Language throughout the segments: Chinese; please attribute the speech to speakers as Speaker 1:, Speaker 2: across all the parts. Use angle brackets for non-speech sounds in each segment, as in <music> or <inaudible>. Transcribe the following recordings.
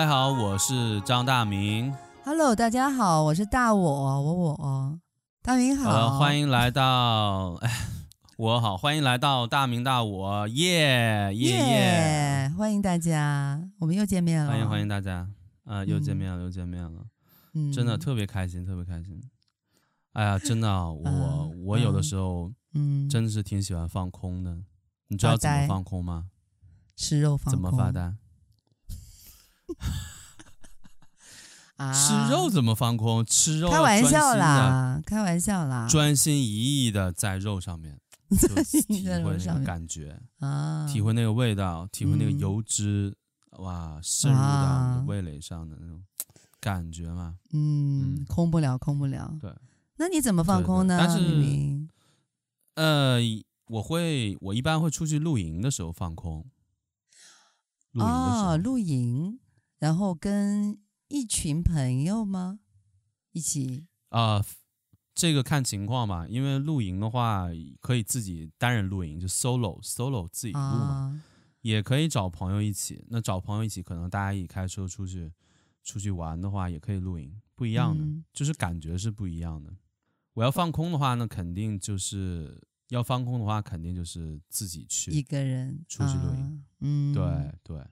Speaker 1: 大家好，我是张大明。
Speaker 2: Hello，大家好，我是大我，我我大明好。
Speaker 1: 呃，欢迎来到，哎，我好，欢迎来到大明大我，耶耶耶！
Speaker 2: 欢迎大家，我们又见面了。
Speaker 1: 欢迎欢迎大家，啊、呃，又见面了，嗯、又见面了，嗯，真的特别开心，特别开心。哎呀，真的，我、呃、我有的时候，嗯，真的是挺喜欢放空的。你知道怎么放空吗？
Speaker 2: 吃肉放空。
Speaker 1: 怎么发呆？<laughs> 啊！吃肉怎么放空？吃肉？
Speaker 2: 开玩笑啦，开玩笑啦，
Speaker 1: 专心一意的在肉上面，<laughs> 就体会那个感觉啊，体会那个味道，体会那个油脂，嗯、哇，渗入到你的味蕾上的那种感觉嘛。
Speaker 2: 嗯，嗯空不了，空不了。
Speaker 1: 对。
Speaker 2: 那你怎么放空呢？
Speaker 1: 但是，呃，我会，我一般会出去露营的时候放空。露营的时候。哦，
Speaker 2: 露营，然后跟一群朋友吗？一起？
Speaker 1: 啊、呃，这个看情况吧。因为露营的话，可以自己单人露营，就 solo solo 自己露嘛。哦、也可以找朋友一起。那找朋友一起，可能大家一起开车出去，出去玩的话，也可以露营。不一样的，嗯、就是感觉是不一样的。我要放空的话，那肯定就是要放空的话，肯定就是自己去
Speaker 2: 一个人
Speaker 1: 出去露营。啊、嗯，对对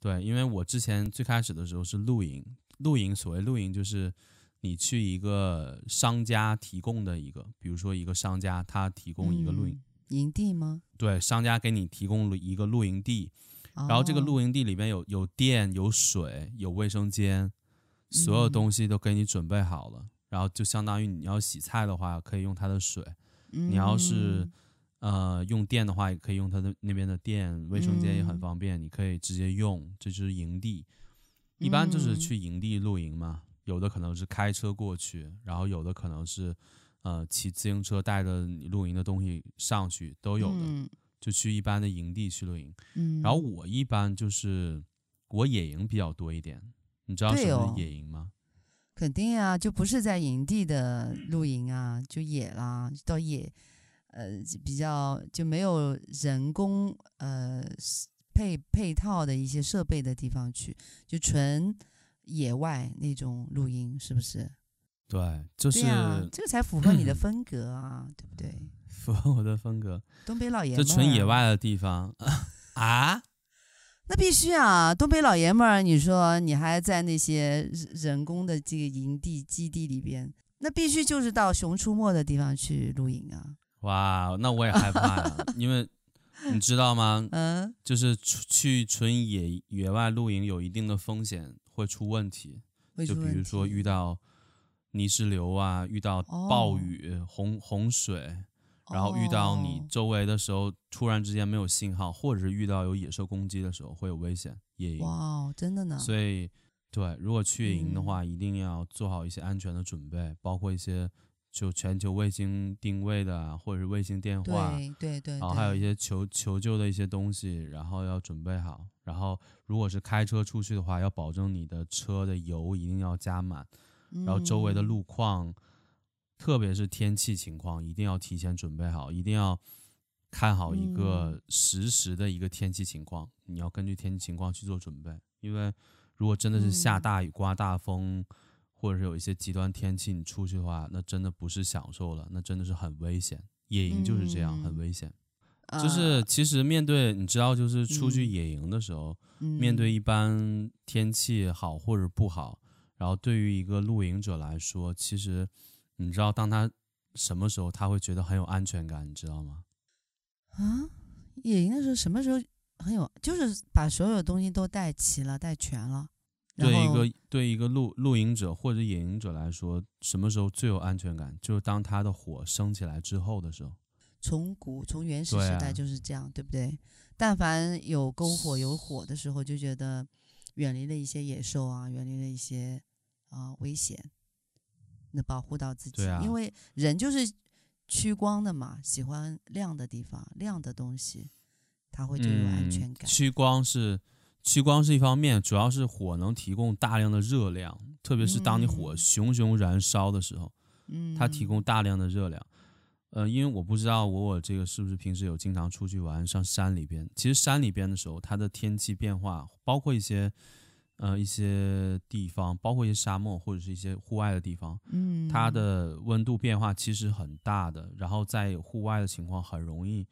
Speaker 1: 对，因为我之前最开始的时候是露营，露营所谓露营就是你去一个商家提供的一个，比如说一个商家他提供一个露营、嗯、
Speaker 2: 营地吗？
Speaker 1: 对，商家给你提供了一个露营地，然后这个露营地里面有有电、有水、有卫生间，所有东西都给你准备好了。嗯然后就相当于你要洗菜的话，可以用它的水；嗯、你要是呃用电的话，也可以用它的那边的电。卫生间也很方便，嗯、你可以直接用。这就是营地，一般就是去营地露营嘛。嗯、有的可能是开车过去，然后有的可能是呃骑自行车带着你露营的东西上去，都有的。嗯、就去一般的营地去露营。嗯、然后我一般就是我野营比较多一点。你知道什么是野营吗？
Speaker 2: 肯定啊，就不是在营地的露营啊，就野啦，到野，呃，比较就没有人工呃配配套的一些设备的地方去，就纯野外那种录音，是不是？
Speaker 1: 对，就是
Speaker 2: 对啊，这个才符合你的 <clears throat> 风格啊，对不对？<laughs>
Speaker 1: 符合我的风格，
Speaker 2: 东北老爷们，
Speaker 1: 就纯野外的地方 <laughs> 啊。
Speaker 2: 那必须啊，东北老爷们儿，你说你还在那些人工的这个营地基地里边，那必须就是到熊出没的地方去露营啊！
Speaker 1: 哇，那我也害怕呀，<laughs> 因为你知道吗？嗯，就是去纯野野外露营有一定的风险，会出问题，就比如说遇到泥石流啊，遇到暴雨、哦、洪洪水。然后遇到你周围的时候，突然之间没有信号，或者是遇到有野兽攻击的时候，会有危险。野营
Speaker 2: 哇，真的呢。
Speaker 1: 所以，对，如果去野营的话，嗯、一定要做好一些安全的准备，包括一些就全球卫星定位的，或者是卫星电话，
Speaker 2: 对对对。然
Speaker 1: 后还有一些求求救的一些东西，然后要准备好。然后，如果是开车出去的话，要保证你的车的油一定要加满，然后周围的路况。嗯特别是天气情况，一定要提前准备好，一定要看好一个实时的一个天气情况。嗯、你要根据天气情况去做准备，因为如果真的是下大雨、刮大风，嗯、或者是有一些极端天气，你出去的话，那真的不是享受了，那真的是很危险。野营就是这样，嗯、很危险。就是其实面对你知道，就是出去野营的时候，嗯、面对一般天气好或者不好，然后对于一个露营者来说，其实。你知道，当他什么时候他会觉得很有安全感，你知道吗？
Speaker 2: 啊，野营的时候什么时候很有，就是把所有东西都带齐了、带全了。
Speaker 1: 对一个对一个露露营者或者野营者来说，什么时候最有安全感？就是当他的火升起来之后的时候。
Speaker 2: 从古从原始时代就是这样，对，啊、对不对？但凡有篝火有火的时候，就觉得远离了一些野兽啊，远离了一些啊危险。那保护到自己，啊、因为人就是趋光的嘛，喜欢亮的地方、亮的东西，他会就有安全感。
Speaker 1: 嗯、趋光是趋光是一方面，主要是火能提供大量的热量，特别是当你火熊熊燃烧的时候，嗯，它提供大量的热量。呃，因为我不知道我我这个是不是平时有经常出去玩，上山里边。其实山里边的时候，它的天气变化，包括一些呃一些地方，包括一些沙漠或者是一些户外的地方，
Speaker 2: 嗯，
Speaker 1: 它的温度变化其实很大的，然后在户外的情况很容易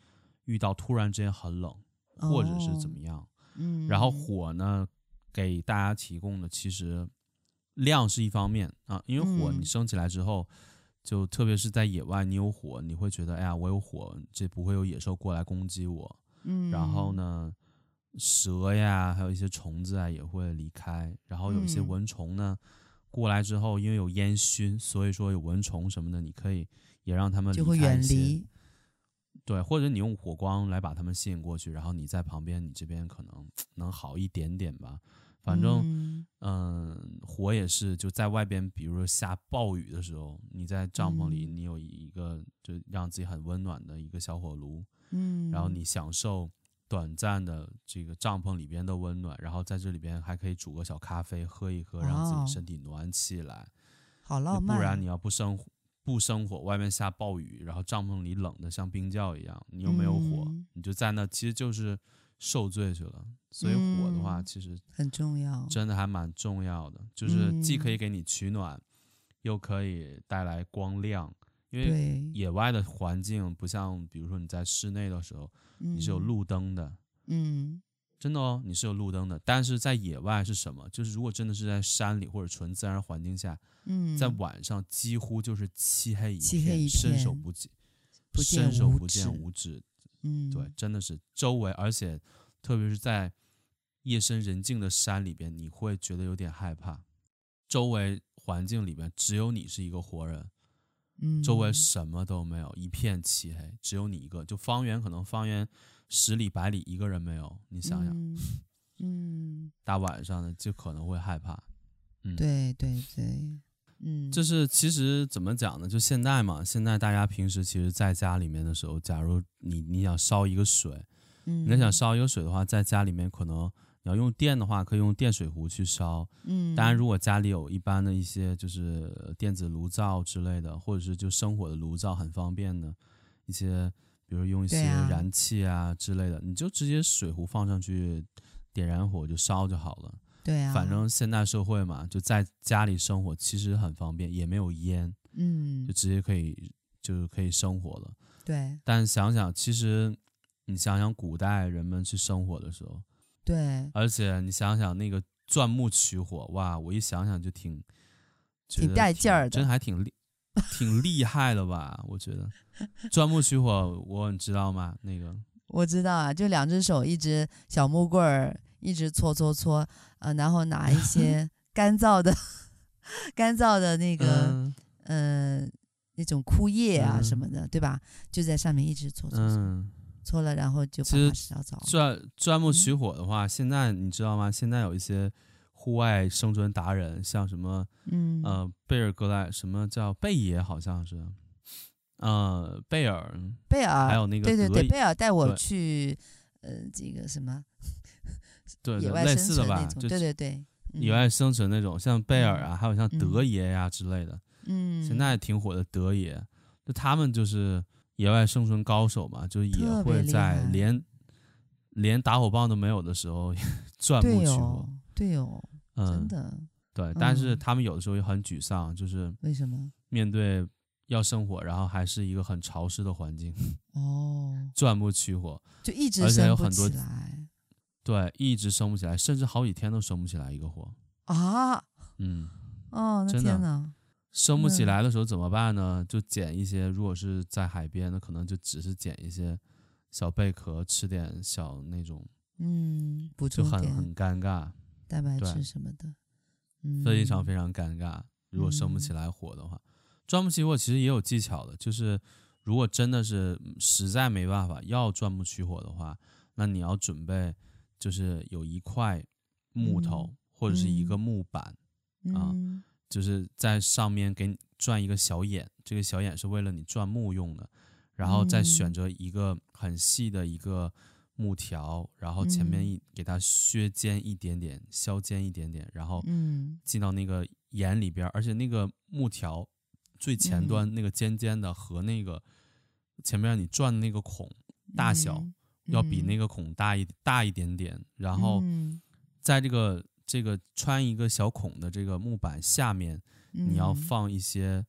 Speaker 1: 遇到突然之间很冷，或者是怎么样，
Speaker 2: 哦、嗯，
Speaker 1: 然后火呢给大家提供的其实量是一方面啊，因为火你升起来之后。嗯就特别是在野外，你有火，你会觉得，哎呀，我有火，这不会有野兽过来攻击我。
Speaker 2: 嗯，
Speaker 1: 然后呢，蛇呀，还有一些虫子啊，也会离开。然后有一些蚊虫呢，嗯、过来之后，因为有烟熏，所以说有蚊虫什么的，你可以也让他们离开一些，就会远离。对，或者你用火光来把他们吸引过去，然后你在旁边，你这边可能能好一点点吧。反正，嗯、呃，火也是就在外边，比如说下暴雨的时候，你在帐篷里，你有一个就让自己很温暖的一个小火炉，
Speaker 2: 嗯，
Speaker 1: 然后你享受短暂的这个帐篷里边的温暖，然后在这里边还可以煮个小咖啡喝一喝，让自己身体暖起来，哦、
Speaker 2: 好浪漫。
Speaker 1: 不然你要不生不生火，外面下暴雨，然后帐篷里冷的像冰窖一样，你又没有火，
Speaker 2: 嗯、
Speaker 1: 你就在那，其实就是。受罪去了，所以火的话其实
Speaker 2: 很重要，
Speaker 1: 真的还蛮重要的，就是既可以给你取暖，又可以带来光亮。因为野外的环境不像，比如说你在室内的时候，你是有路灯的，
Speaker 2: 嗯，
Speaker 1: 真的哦，你是有路灯的。但是在野外是什么？就是如果真的是在山里或者纯自然环境下，
Speaker 2: 嗯，
Speaker 1: 在晚上几乎就是漆黑一片，
Speaker 2: 漆黑一片，
Speaker 1: 伸手不见，伸手不见五指。
Speaker 2: 嗯，
Speaker 1: 对，真的是周围，而且特别是在夜深人静的山里边，你会觉得有点害怕。周围环境里边只有你是一个活人，
Speaker 2: 嗯，
Speaker 1: 周围什么都没有，一片漆黑，只有你一个，就方圆可能方圆十里百里一个人没有。你想想，
Speaker 2: 嗯，嗯，
Speaker 1: 大晚上的就可能会害怕。嗯，
Speaker 2: 对对对。嗯，
Speaker 1: 就是其实怎么讲呢？就现在嘛，现在大家平时其实在家里面的时候，假如你你想烧一个水，
Speaker 2: 嗯，
Speaker 1: 你想烧一个水的话，在家里面可能你要用电的话，可以用电水壶去烧。
Speaker 2: 嗯，
Speaker 1: 当然，如果家里有一般的一些就是电子炉灶之类的，或者是就生火的炉灶，很方便的一些，比如用一些燃气啊之类的，啊、你就直接水壶放上去，点燃火就烧就好了。
Speaker 2: 对啊，
Speaker 1: 反正现代社会嘛，就在家里生活其实很方便，也没有烟，
Speaker 2: 嗯，
Speaker 1: 就直接可以就是可以生活了。
Speaker 2: 对，
Speaker 1: 但想想，其实你想想古代人们去生火的时候，
Speaker 2: 对，
Speaker 1: 而且你想想那个钻木取火，哇，我一想想就挺
Speaker 2: 挺带劲儿的，
Speaker 1: 真还挺厉 <laughs> 挺厉害的吧？我觉得钻木取火，我你知道吗？那个
Speaker 2: 我知道啊，就两只手，一只小木棍儿。一直搓搓搓，呃，然后拿一些 <laughs> 干燥的、<laughs> 干燥的那个，嗯、呃，那种枯叶啊什么的，
Speaker 1: 嗯、
Speaker 2: 对吧？就在上面一直搓搓搓，
Speaker 1: 嗯、
Speaker 2: 搓了，然后就把它烧着。
Speaker 1: 钻钻木取火的话，嗯、现在你知道吗？现在有一些户外生存达人，像什么，
Speaker 2: 嗯，
Speaker 1: 呃，贝尔格莱，什么叫贝爷？好像是，呃，贝尔，
Speaker 2: 贝尔，
Speaker 1: 还有那个，
Speaker 2: 对对对，贝尔带我去，呃，这个什
Speaker 1: 么。
Speaker 2: 对，<laughs> 对，
Speaker 1: 类似的吧，
Speaker 2: 就对对对，
Speaker 1: 野外生存那种，像贝尔啊，嗯、还有像德爷呀、啊、之类的，
Speaker 2: 嗯，
Speaker 1: 现在挺火的德爷，就他们就是野外生存高手嘛，就也会在连连打火棒都没有的时候钻木取火，
Speaker 2: 对哦，
Speaker 1: 嗯，
Speaker 2: 真的，
Speaker 1: 对，但是他们有的时候也很沮丧，就是
Speaker 2: 为什么
Speaker 1: 面对要生火，然后还是一个很潮湿的环境，<laughs>
Speaker 2: 哦，
Speaker 1: 钻木取火
Speaker 2: 就一直生不起来。
Speaker 1: 对，一直生不起来，甚至好几天都生不起来一个火
Speaker 2: 啊！
Speaker 1: 嗯，
Speaker 2: 哦，那天哪，
Speaker 1: 生不起来的时候怎么办呢？就捡一些，如果是在海边，那可能就只是捡一些小贝壳，吃点小那种，
Speaker 2: 嗯，补
Speaker 1: 充就很很尴尬，
Speaker 2: 蛋白质什么的，嗯，
Speaker 1: 非常非常尴尬。如果生不起来火的话，钻木取火其实也有技巧的，就是如果真的是实在没办法要钻木取火的话，那你要准备。就是有一块木头或者是一个木板，
Speaker 2: 嗯、
Speaker 1: 啊，
Speaker 2: 嗯、
Speaker 1: 就是在上面给你转一个小眼，这个小眼是为了你钻木用的，然后再选择一个很细的一个木条，然后前面一给它削尖一点点，削尖一点点，然后进到那个眼里边，而且那个木条最前端那个尖尖的和那个前面让你转的那个孔大小。要比那个孔大一大一点点，然后在这个这个穿一个小孔的这个木板下面，你要放一些，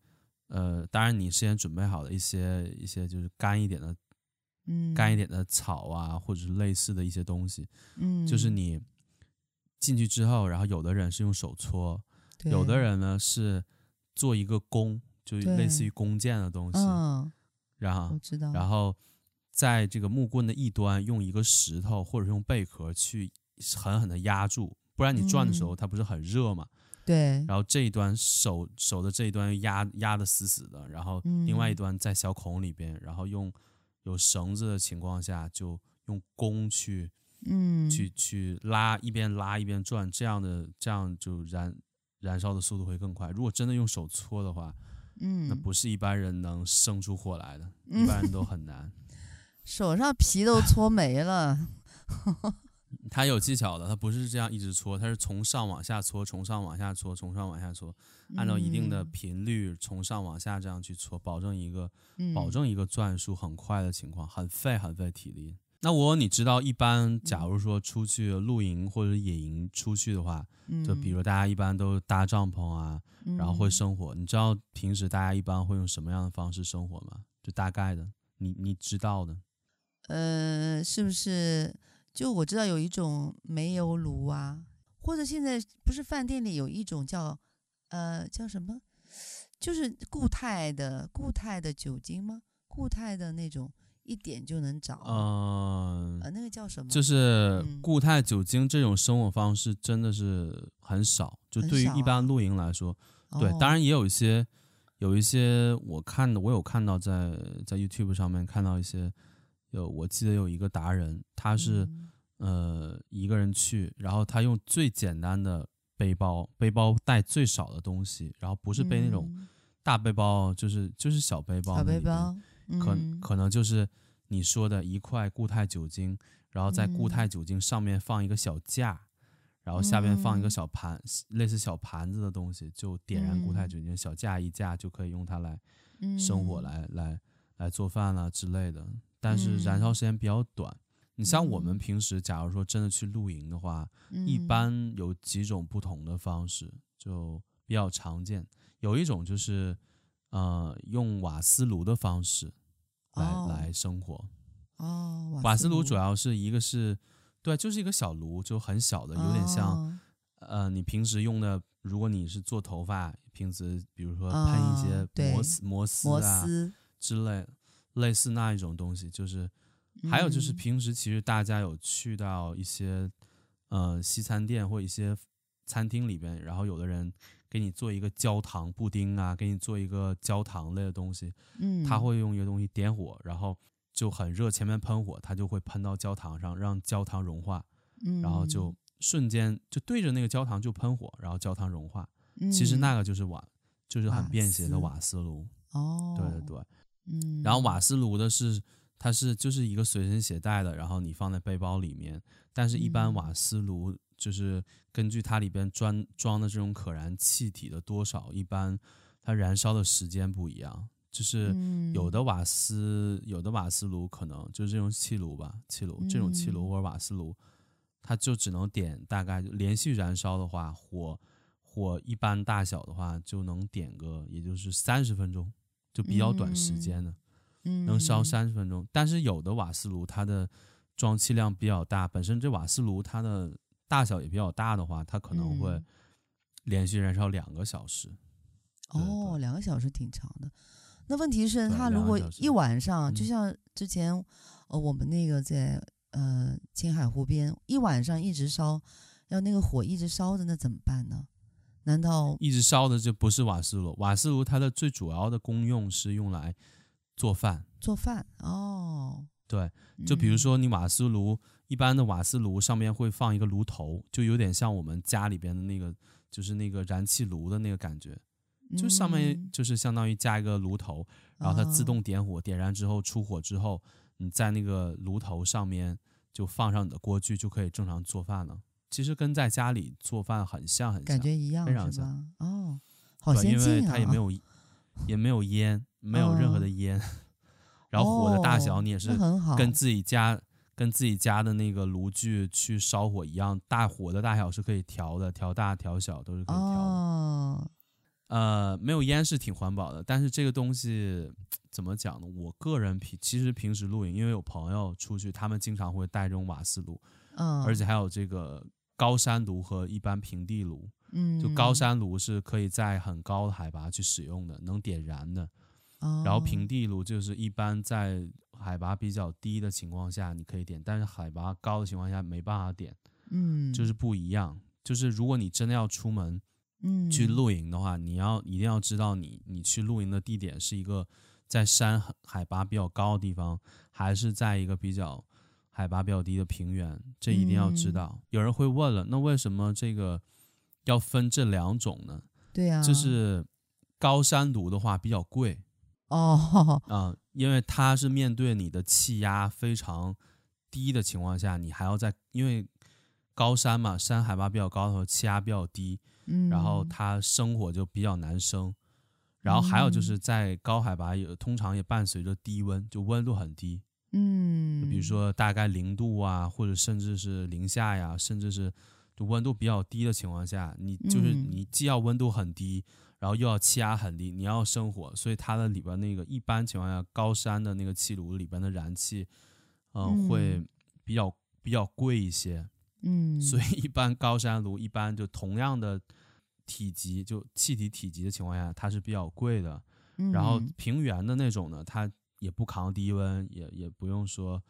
Speaker 1: 嗯、呃，当然你事先准备好的一些一些就是干一点的，
Speaker 2: 嗯，
Speaker 1: 干一点的草啊，或者是类似的一些东西，
Speaker 2: 嗯，
Speaker 1: 就是你进去之后，然后有的人是用手搓，有的人呢是做一个弓，就类似于弓箭的东西，
Speaker 2: 嗯，
Speaker 1: 然后
Speaker 2: 我知道，
Speaker 1: 然后在这个木棍的一端用一个石头或者用贝壳去狠狠的压住。不然你转的时候，它不是很热嘛？
Speaker 2: 对。
Speaker 1: 然后这一端手手的这一端压压的死死的，然后另外一端在小孔里边，然后用有绳子的情况下，就用弓去，
Speaker 2: 嗯，
Speaker 1: 去去拉，一边拉一边转，这样的这样就燃燃烧的速度会更快。如果真的用手搓的话，
Speaker 2: 嗯，
Speaker 1: 那不是一般人能生出火来的，<laughs> 一般人都很难。
Speaker 2: 手上皮都搓没了。
Speaker 1: 它有技巧的，它不是这样一直搓，它是从上往下搓，从上往下搓，从上往下搓，按照一定的频率从上往下这样去搓，保证一个保证一个转速很快的情况，很费很费体力。那我你知道，一般假如说出去露营或者野营出去的话，就比如大家一般都搭帐篷啊，然后会生火。你知道平时大家一般会用什么样的方式生火吗？就大概的，你你知道的，
Speaker 2: 呃，是不是？就我知道有一种煤油炉啊，或者现在不是饭店里有一种叫，呃，叫什么？就是固态的固态的酒精吗？固态的那种一点就能着。
Speaker 1: 嗯、
Speaker 2: 呃，那个叫什么？
Speaker 1: 就是固态酒精这种生活方式真的是很少。就对于一般露营来说，
Speaker 2: 啊、
Speaker 1: 对，当然也有一些，有一些我看的，我有看到在在 YouTube 上面看到一些。有，我记得有一个达人，他是，嗯、呃，一个人去，然后他用最简单的背包，背包带最少的东西，然后不是背那种大背包，就是就是小背包，
Speaker 2: 小背包，
Speaker 1: 可、
Speaker 2: 嗯、可
Speaker 1: 能就是你说的一块固态酒精，然后在固态酒精上面放一个小架，然后下面放一个小盘，嗯、类似小盘子的东西，就点燃固态酒精，小架一架就可以用它来生火来，来来来做饭啊之类的。但是燃烧时间比较短。嗯、你像我们平时，假如说真的去露营的话，嗯、一般有几种不同的方式，就比较常见。有一种就是，呃，用瓦斯炉的方式来、哦、来生活。
Speaker 2: 哦，
Speaker 1: 瓦斯炉主要是一个是，对，就是一个小炉，就很小的，有点像，哦、呃，你平时用的，如果你是做头发，平时比如说喷一些摩斯、哦、摩斯啊之类的。类似那一种东西，就是还有就是平时其实大家有去到一些呃西餐店或一些餐厅里边，然后有的人给你做一个焦糖布丁啊，给你做一个焦糖类的东西，嗯，他会用一个东西点火，然后就很热，前面喷火，它就会喷到焦糖上，让焦糖融化，嗯，然后就瞬间就对着那个焦糖就喷火，然后焦糖融化，嗯，其实那个就是瓦，就是很便携的瓦斯炉，哦，对对对。
Speaker 2: 嗯，
Speaker 1: 然后瓦斯炉的是，它是就是一个随身携带的，然后你放在背包里面。但是，一般瓦斯炉就是根据它里边装装的这种可燃气体的多少，一般它燃烧的时间不一样。就是有的瓦斯，有的瓦斯炉可能就是这种气炉吧，气炉这种气炉或者瓦斯炉，它就只能点大概连续燃烧的话，火火一般大小的话就能点个也就是三十分钟。就比较短时间的，嗯，能烧三十分钟。但是有的瓦斯炉它的装气量比较大，本身这瓦斯炉它的大小也比较大的话，它可能会连续燃烧两个小时。
Speaker 2: 哦，两个小时挺长的。那问题是，它如果一晚上，就像之前呃我们那个在呃青海湖边一晚上一直烧，要那个火一直烧着，那怎么办呢？难道
Speaker 1: 一直烧的就不是瓦斯炉？瓦斯炉它的最主要的功用是用来做饭。
Speaker 2: 做饭哦，
Speaker 1: 对，就比如说你瓦斯炉，嗯、一般的瓦斯炉上面会放一个炉头，就有点像我们家里边的那个，就是那个燃气炉的那个感觉，就上面就是相当于加一个炉头，然后它自动点火，点燃之后出火之后，你在那个炉头上面就放上你的锅具，就可以正常做饭了。其实跟在家里做饭很像，很像，
Speaker 2: 感觉一样，
Speaker 1: 非常像。
Speaker 2: 哦，好先进啊！
Speaker 1: 因为它也没有，<laughs> 也没有烟，没有任何的烟。哦、然后火的大小你也是跟自己家、哦、跟自己家的那个炉具去烧火一样，大火的大小是可以调的，调大调小都是可以调的。
Speaker 2: 哦，
Speaker 1: 呃，没有烟是挺环保的，但是这个东西怎么讲呢？我个人平其实平时露营，因为有朋友出去，他们经常会带这种瓦斯炉，
Speaker 2: 嗯，
Speaker 1: 而且还有这个高山炉和一般平地炉。
Speaker 2: 嗯，
Speaker 1: 就高山炉是可以在很高的海拔去使用的，能点燃的。
Speaker 2: 哦，
Speaker 1: 然后平地炉就是一般在海拔比较低的情况下你可以点，但是海拔高的情况下没办法点。
Speaker 2: 嗯，
Speaker 1: 就是不一样。就是如果你真的要出门，
Speaker 2: 嗯，
Speaker 1: 去露营的话，你要一定要知道你你去露营的地点是一个在山海拔比较高的地方，还是在一个比较海拔比较低的平原，这一定要知道。
Speaker 2: 嗯，
Speaker 1: 有人会问了，那为什么这个要分这两种呢？
Speaker 2: 对呀，
Speaker 1: 就是高山炉的话比较贵。
Speaker 2: 哦，
Speaker 1: 啊、嗯，因为它是面对你的气压非常低的情况下，你还要在，因为高山嘛，山海拔比较高的时候，气压比较低，
Speaker 2: 嗯，
Speaker 1: 然后它生火就比较难生。然后还有就是在高海拔也通常也伴随着低温，就温度很低，
Speaker 2: 嗯，
Speaker 1: 比如说大概零度啊，或者甚至是零下呀，甚至是就温度比较低的情况下，你就是你既要温度很低。然后又要气压很低，你要生火，所以它的里边那个一般情况下，高山的那个气炉里边的燃气，呃、嗯，会比较比较贵一些，
Speaker 2: 嗯，
Speaker 1: 所以一般高山炉一般就同样的体积，就气体体积的情况下，它是比较贵的。
Speaker 2: 嗯，
Speaker 1: 然后平原的那种呢，它也不扛低温，也也不用说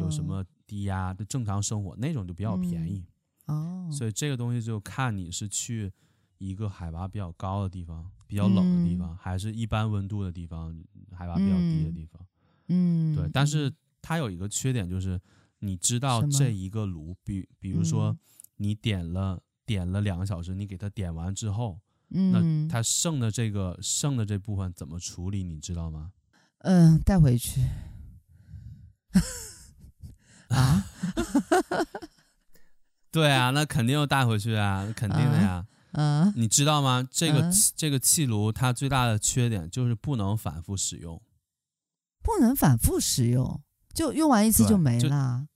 Speaker 1: 有什么低压，就正常生活那种就比较便宜。
Speaker 2: 哦，
Speaker 1: 所以这个东西就看你是去。一个海拔比较高的地方，比较冷的地方，嗯、还是一般温度的地方，海拔比较低的地方。
Speaker 2: 嗯，
Speaker 1: 对。但是它有一个缺点，就是你知道这一个炉，比比如说你点了、嗯、点了两个小时，你给它点完之后，
Speaker 2: 嗯、
Speaker 1: 那它剩的这个剩的这部分怎么处理？你知道吗？
Speaker 2: 嗯，带回去。<laughs> 啊？<laughs>
Speaker 1: 对啊，那肯定要带回去啊，肯定的呀。啊
Speaker 2: 嗯，
Speaker 1: 你知道吗？这个、
Speaker 2: 嗯、
Speaker 1: 这个气炉它最大的缺点就是不能反复使用，
Speaker 2: 不能反复使用，就用完一次就没了。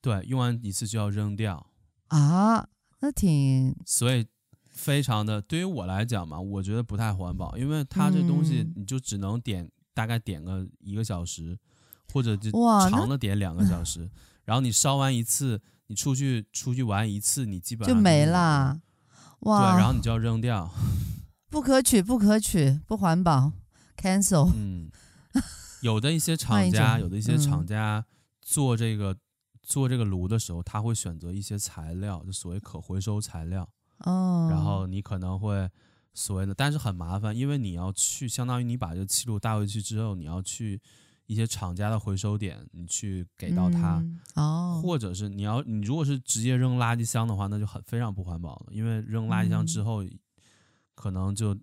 Speaker 1: 对，用完一次就要扔掉
Speaker 2: 啊，那挺……
Speaker 1: 所以非常的，对于我来讲嘛，我觉得不太环保，因为它这东西你就只能点、嗯、大概点个一个小时，或者就长的点两个小时，<laughs> 然后你烧完一次，你出去出去玩一次，你基本上
Speaker 2: 就没了。哇，
Speaker 1: 对，然后你就要扔掉，
Speaker 2: 不可取，不可取，不环保，cancel。
Speaker 1: 嗯，有的一些厂家，有的一些厂家做这个、嗯、做这个炉的时候，他会选择一些材料，就所谓可回收材料。
Speaker 2: 哦。
Speaker 1: 然后你可能会所谓的，但是很麻烦，因为你要去，相当于你把这个气路带回去之后，你要去。一些厂家的回收点，你去给到他，
Speaker 2: 嗯、哦，
Speaker 1: 或者是你要你如果是直接扔垃圾箱的话，那就很非常不环保了，因为扔垃圾箱之后，嗯、可能就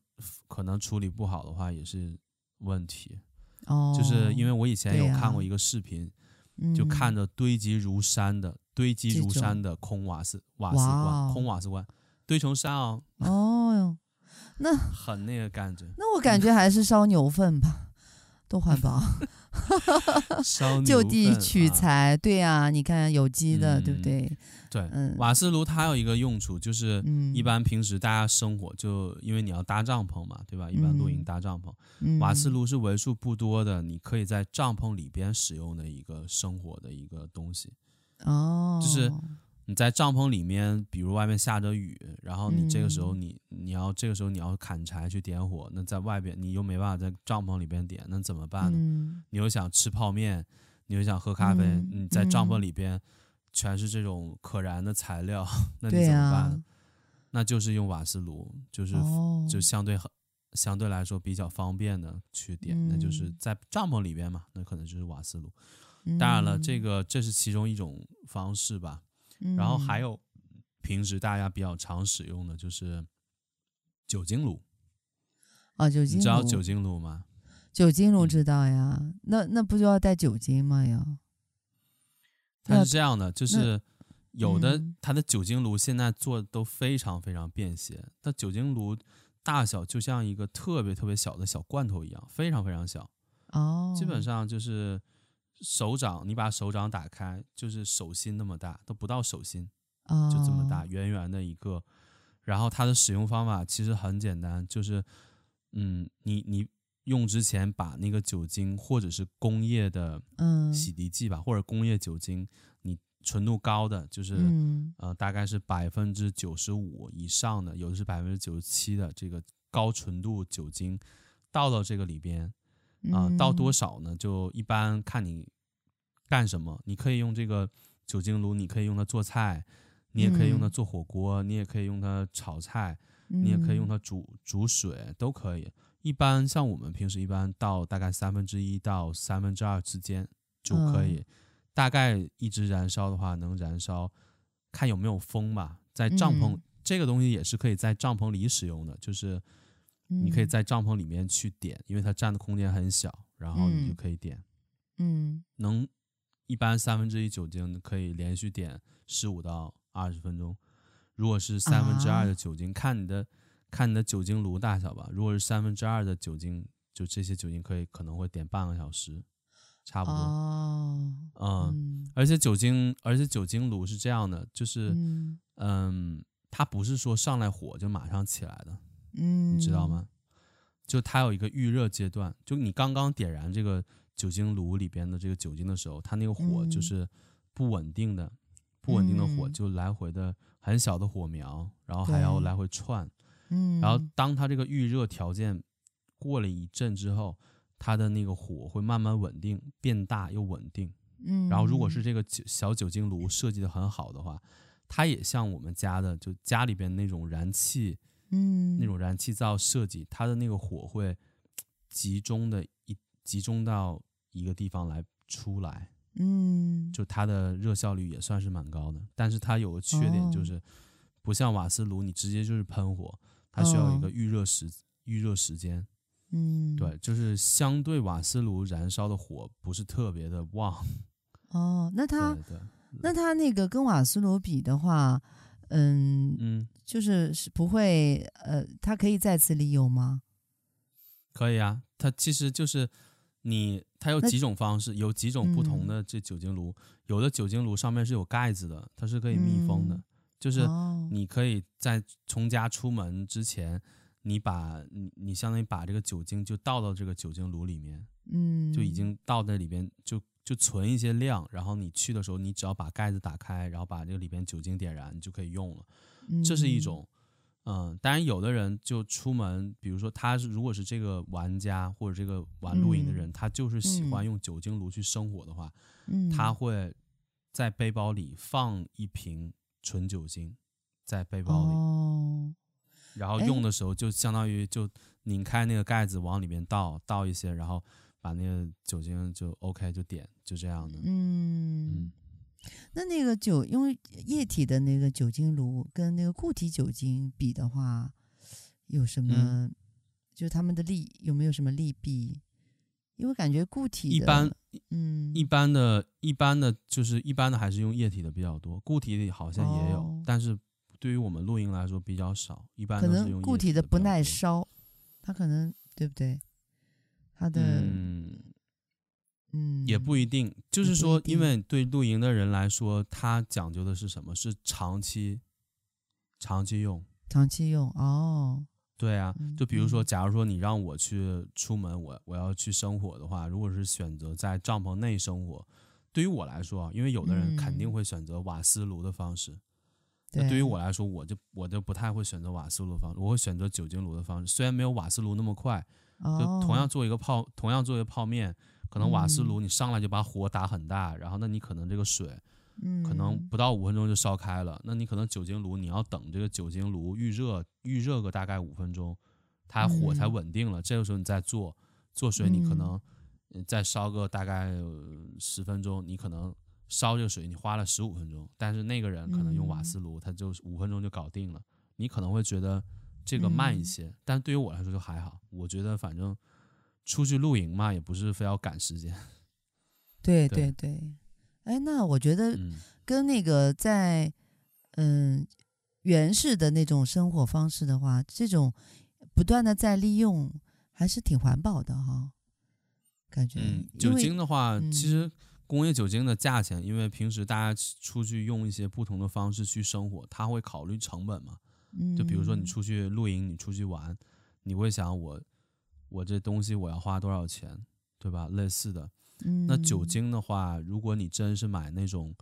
Speaker 1: 可能处理不好的话也是问题。
Speaker 2: 哦，
Speaker 1: 就是因为我以前有看过一个视频，
Speaker 2: 啊、
Speaker 1: 就看着堆积如山的、嗯、堆积如山的空瓦斯瓦斯罐，
Speaker 2: 哦、
Speaker 1: 空瓦斯罐堆成山哦。
Speaker 2: 哦，那
Speaker 1: 很那个感觉。
Speaker 2: 那我感觉还是烧牛粪吧，多环保。<laughs> 烧 <laughs> 就地取材，啊对呀、啊，你看有机的，嗯、对不对？
Speaker 1: 对，
Speaker 2: 嗯，
Speaker 1: 瓦斯炉它有一个用处，就是一般平时大家生活就因为你要搭帐篷嘛，对吧？一般露营搭帐篷，
Speaker 2: 嗯、
Speaker 1: 瓦斯炉是为数不多的，你可以在帐篷里边使用的一个生火的一个东西。
Speaker 2: 哦，
Speaker 1: 就是。你在帐篷里面，比如外面下着雨，然后你这个时候你、嗯、你要这个时候你要砍柴去点火，那在外边你又没办法在帐篷里边点，那怎么办呢？
Speaker 2: 嗯、
Speaker 1: 你又想吃泡面，你又想喝咖啡，
Speaker 2: 嗯、
Speaker 1: 你在帐篷里边全是这种可燃的材料，嗯、那你怎么办？
Speaker 2: 啊、
Speaker 1: 那就是用瓦斯炉，就是、
Speaker 2: 哦、
Speaker 1: 就相对很相对来说比较方便的去点，
Speaker 2: 嗯、
Speaker 1: 那就是在帐篷里边嘛，那可能就是瓦斯炉。当然了，这个这是其中一种方式吧。然后还有平时大家比较常使用的就是酒精炉
Speaker 2: 啊，酒精炉，
Speaker 1: 你知道酒精炉吗？
Speaker 2: 酒精炉知道呀，嗯、那那不就要带酒精吗？要？
Speaker 1: 它是这样的，就是有的它的酒精炉现在做的都非常非常便携，它酒精炉大小就像一个特别特别小的小罐头一样，非常非常小
Speaker 2: 哦，
Speaker 1: 基本上就是。手掌，你把手掌打开，就是手心那么大，都不到手心，
Speaker 2: 哦、
Speaker 1: 就这么大，圆圆的一个。然后它的使用方法其实很简单，就是，嗯，你你用之前把那个酒精或者是工业的洗涤剂吧，
Speaker 2: 嗯、
Speaker 1: 或者工业酒精，你纯度高的，就是、
Speaker 2: 嗯、呃
Speaker 1: 大概是百分之九十五以上的，有的是百分之九十七的这个高纯度酒精，倒到这个里边。啊、呃，倒多少呢？就一般看你干什么，你可以用这个酒精炉，你可以用它做菜，你也可以用它做火锅，你也可以用它炒菜，你也可以用它煮煮水，都可以。一般像我们平时一般到大概三分之一到三分之二之间就可以，大概一直燃烧的话能燃烧，看有没有风吧。在帐篷，这个东西也是可以在帐篷里使用的，就是。你可以在帐篷里面去点，因为它占的空间很小，然后你就可以点。
Speaker 2: 嗯，
Speaker 1: 能一般三分之一酒精可以连续点十五到二十分钟。如果是三分之二的酒精，啊、看你的看你的酒精炉大小吧。如果是三分之二的酒精，就这些酒精可以可能会点半个小时，差不多。
Speaker 2: 哦，
Speaker 1: 嗯，嗯，而且酒精而且酒精炉是这样的，就是嗯，嗯，它不是说上来火就马上起来的。
Speaker 2: 嗯，
Speaker 1: 你知道吗？就它有一个预热阶段，就你刚刚点燃这个酒精炉里边的这个酒精的时候，它那个火就是不稳定的，不稳定的火就来回的很小的火苗，然后还要来回窜。
Speaker 2: 嗯，
Speaker 1: 然后当它这个预热条件过了一阵之后，它的那个火会慢慢稳定，变大又稳定。
Speaker 2: 嗯，
Speaker 1: 然后如果是这个酒小酒精炉设计的很好的话，它也像我们家的就家里边那种燃气。
Speaker 2: 嗯，
Speaker 1: 那种燃气灶设计，它的那个火会集中的一集中到一个地方来出来，
Speaker 2: 嗯，
Speaker 1: 就它的热效率也算是蛮高的。但是它有个缺点就是，不像瓦斯炉，你直接就是喷火，它需要一个预热时预热时间。
Speaker 2: 嗯，
Speaker 1: 对，就是相对瓦斯炉燃烧的火不是特别的旺。
Speaker 2: 哦，那它那它那个跟瓦斯炉比的话。嗯
Speaker 1: 嗯，
Speaker 2: 就是是不会呃，它可以再次利用吗？
Speaker 1: 可以啊，它其实就是你，它有几种方式，有几种不同的这酒精炉，嗯、有的酒精炉上面是有盖子的，它是可以密封的，嗯、就是你可以在从家出门之前，你把你你相当于把这个酒精就倒到这个酒精炉里面，
Speaker 2: 嗯，
Speaker 1: 就已经倒在里边就。就存一些量，然后你去的时候，你只要把盖子打开，然后把这个里边酒精点燃，你就可以用了。这是一种，嗯，当然有的人就出门，比如说他是如果是这个玩家或者这个玩露营的人，嗯、他就是喜欢用酒精炉去生火的话，
Speaker 2: 嗯、
Speaker 1: 他会在背包里放一瓶纯酒精，在背包里，
Speaker 2: 哦、
Speaker 1: 然后用的时候就相当于就拧开那个盖子往里面倒倒一些，然后。把那个酒精就 OK 就点就这样的，
Speaker 2: 嗯，
Speaker 1: 嗯，
Speaker 2: 那那个酒因为液体的那个酒精炉跟那个固体酒精比的话，有什么？嗯、就他们的利有没有什么利弊？因为感觉固体
Speaker 1: 一般，
Speaker 2: 嗯，
Speaker 1: 一般的一般的就是一般的还是用液体的比较多，固体的好像也有，哦、但是对于我们露营来说比较少，一般都是用液体的。可能
Speaker 2: 固体的不耐烧，它可能对不对？它的
Speaker 1: 嗯
Speaker 2: 嗯
Speaker 1: 也不一定，就是说，因为对露营的人来说，它讲究的是什么？是长期长期用，
Speaker 2: 长期用哦。
Speaker 1: 对啊，就比如说，假如说你让我去出门，我我要去生火的话，如果是选择在帐篷内生火，对于我来说，因为有的人肯定会选择瓦斯炉的方式，那对于我来说，我就我就不太会选择瓦斯炉的方式，我会选择酒精炉的方式，虽然没有瓦斯炉那么快。就同样做一个泡，oh. 同样做一个泡面，可能瓦斯炉你上来就把火打很大，嗯、然后那你可能这个水，嗯可能不到五分钟就烧开了。嗯、那你可能酒精炉你要等这个酒精炉预热，预热个大概五分钟，它火才稳定了。嗯、这个时候你再做做水，你可能再烧个大概十分钟，你可能烧这个水你花了十五分钟，但是那个人可能用瓦斯炉，他就五分钟就搞定了。你可能会觉得。这个慢一些，嗯、但对于我来说就还好。我觉得反正出去露营嘛，也不是非要赶时间。<laughs>
Speaker 2: 对对对，哎，那我觉得跟那个在嗯、呃、原始的那种生活方式的话，这种不断的在利用，还是挺环保的哈、哦。感觉。
Speaker 1: 嗯，酒精的话，
Speaker 2: 嗯、
Speaker 1: 其实工业酒精的价钱，因为平时大家出去用一些不同的方式去生活，他会考虑成本嘛。
Speaker 2: 嗯，
Speaker 1: 就比如说你出去露营，你出去玩，你会想我我这东西我要花多少钱，对吧？类似的。
Speaker 2: 嗯，
Speaker 1: 那酒精的话，如果你真是买那种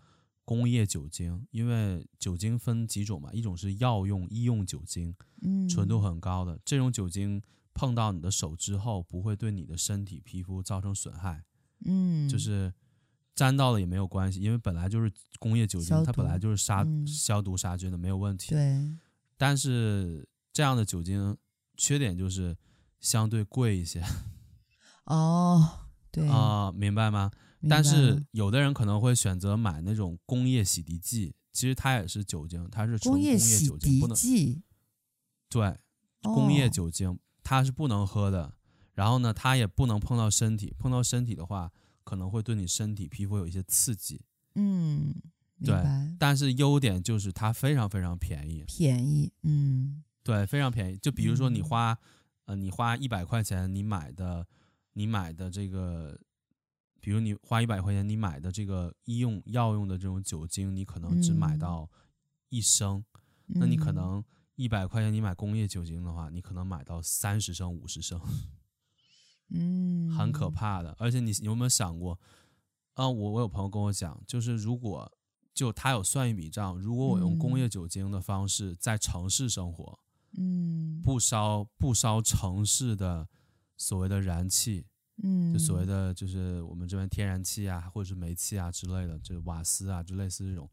Speaker 1: 工业酒精，因为酒精分几种嘛，一种是药用医用酒精，
Speaker 2: 嗯，
Speaker 1: 纯度很高的，这种酒精碰到你的手之后，不会对你的身体皮肤造成损害，
Speaker 2: 嗯，
Speaker 1: 就是沾到了也没有关系，因为本来就是工业酒精，它本来就是杀、
Speaker 2: 嗯、
Speaker 1: 消毒杀菌的，没有问题。
Speaker 2: 对，
Speaker 1: 但是这样的酒精缺点就是相对贵一些。<laughs>
Speaker 2: 哦。对
Speaker 1: 啊、呃，明白吗？但是有的人可能会选择买那种工业洗涤剂，其实它也是酒精，它是纯工业酒精，不能。对，工业酒精它是不能喝的。然后呢，它也不能碰到身体，碰到身体的话，可能会对你身体皮肤有一些刺激。
Speaker 2: 嗯，
Speaker 1: 对。但是优点就是它非常非常便宜，
Speaker 2: 便宜，嗯，
Speaker 1: 对，非常便宜。就比如说你花，呃，你花一百块钱，你买的。你买的这个，比如你花一百块钱，你买的这个医用药用的这种酒精，你可能只买到一升，
Speaker 2: 嗯、
Speaker 1: 那你可能一百块钱你买工业酒精的话，你可能买到三十升、五十升，
Speaker 2: 嗯，
Speaker 1: 很可怕的。而且你有没有想过，啊，我我有朋友跟我讲，就是如果就他有算一笔账，如果我用工业酒精的方式在城市生活，
Speaker 2: 嗯，
Speaker 1: 不烧不烧城市的。所谓的燃气，
Speaker 2: 嗯，
Speaker 1: 就所谓的就是我们这边天然气啊，或者是煤气啊之类的，就瓦斯啊，就类似这种，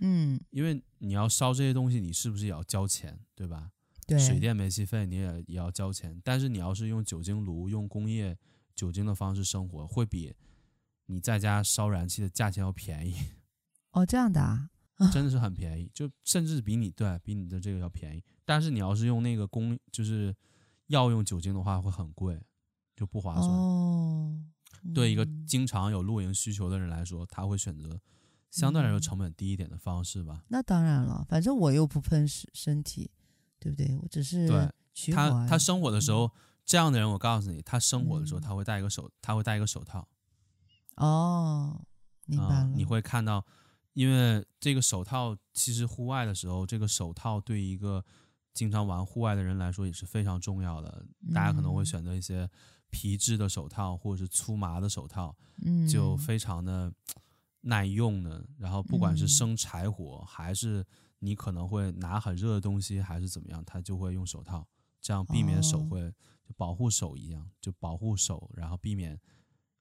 Speaker 2: 嗯，
Speaker 1: 因为你要烧这些东西，你是不是也要交钱，对吧？
Speaker 2: 对，
Speaker 1: 水电煤气费你也也要交钱。但是你要是用酒精炉、用工业酒精的方式生活，会比你在家烧燃气的价钱要便宜。
Speaker 2: 哦，这样的啊，
Speaker 1: 真的是很便宜，就甚至比你对比你的这个要便宜。但是你要是用那个工，就是药用酒精的话，会很贵。就不划算。
Speaker 2: 哦，
Speaker 1: 对一个经常有露营需求的人来说，他会选择相对来说成本低一点的方式吧。
Speaker 2: 嗯、那当然了，反正我又不喷身身体，对不对？我只是
Speaker 1: 对他他生火的时候，
Speaker 2: 嗯、
Speaker 1: 这样的人，我告诉你，他生火的时候他会戴一个手，他会戴一个手套。
Speaker 2: 哦，明白了。
Speaker 1: 嗯、你会看到，因为这个手套其实户外的时候，这个手套对一个经常玩户外的人来说也是非常重要的。大家可能会选择一些。皮质的手套或者是粗麻的手套，
Speaker 2: 嗯，
Speaker 1: 就非常的耐用的。然后不管是生柴火，还是你可能会拿很热的东西，还是怎么样，他就会用手套，这样避免手会就保护手一样，就保护手，然后避免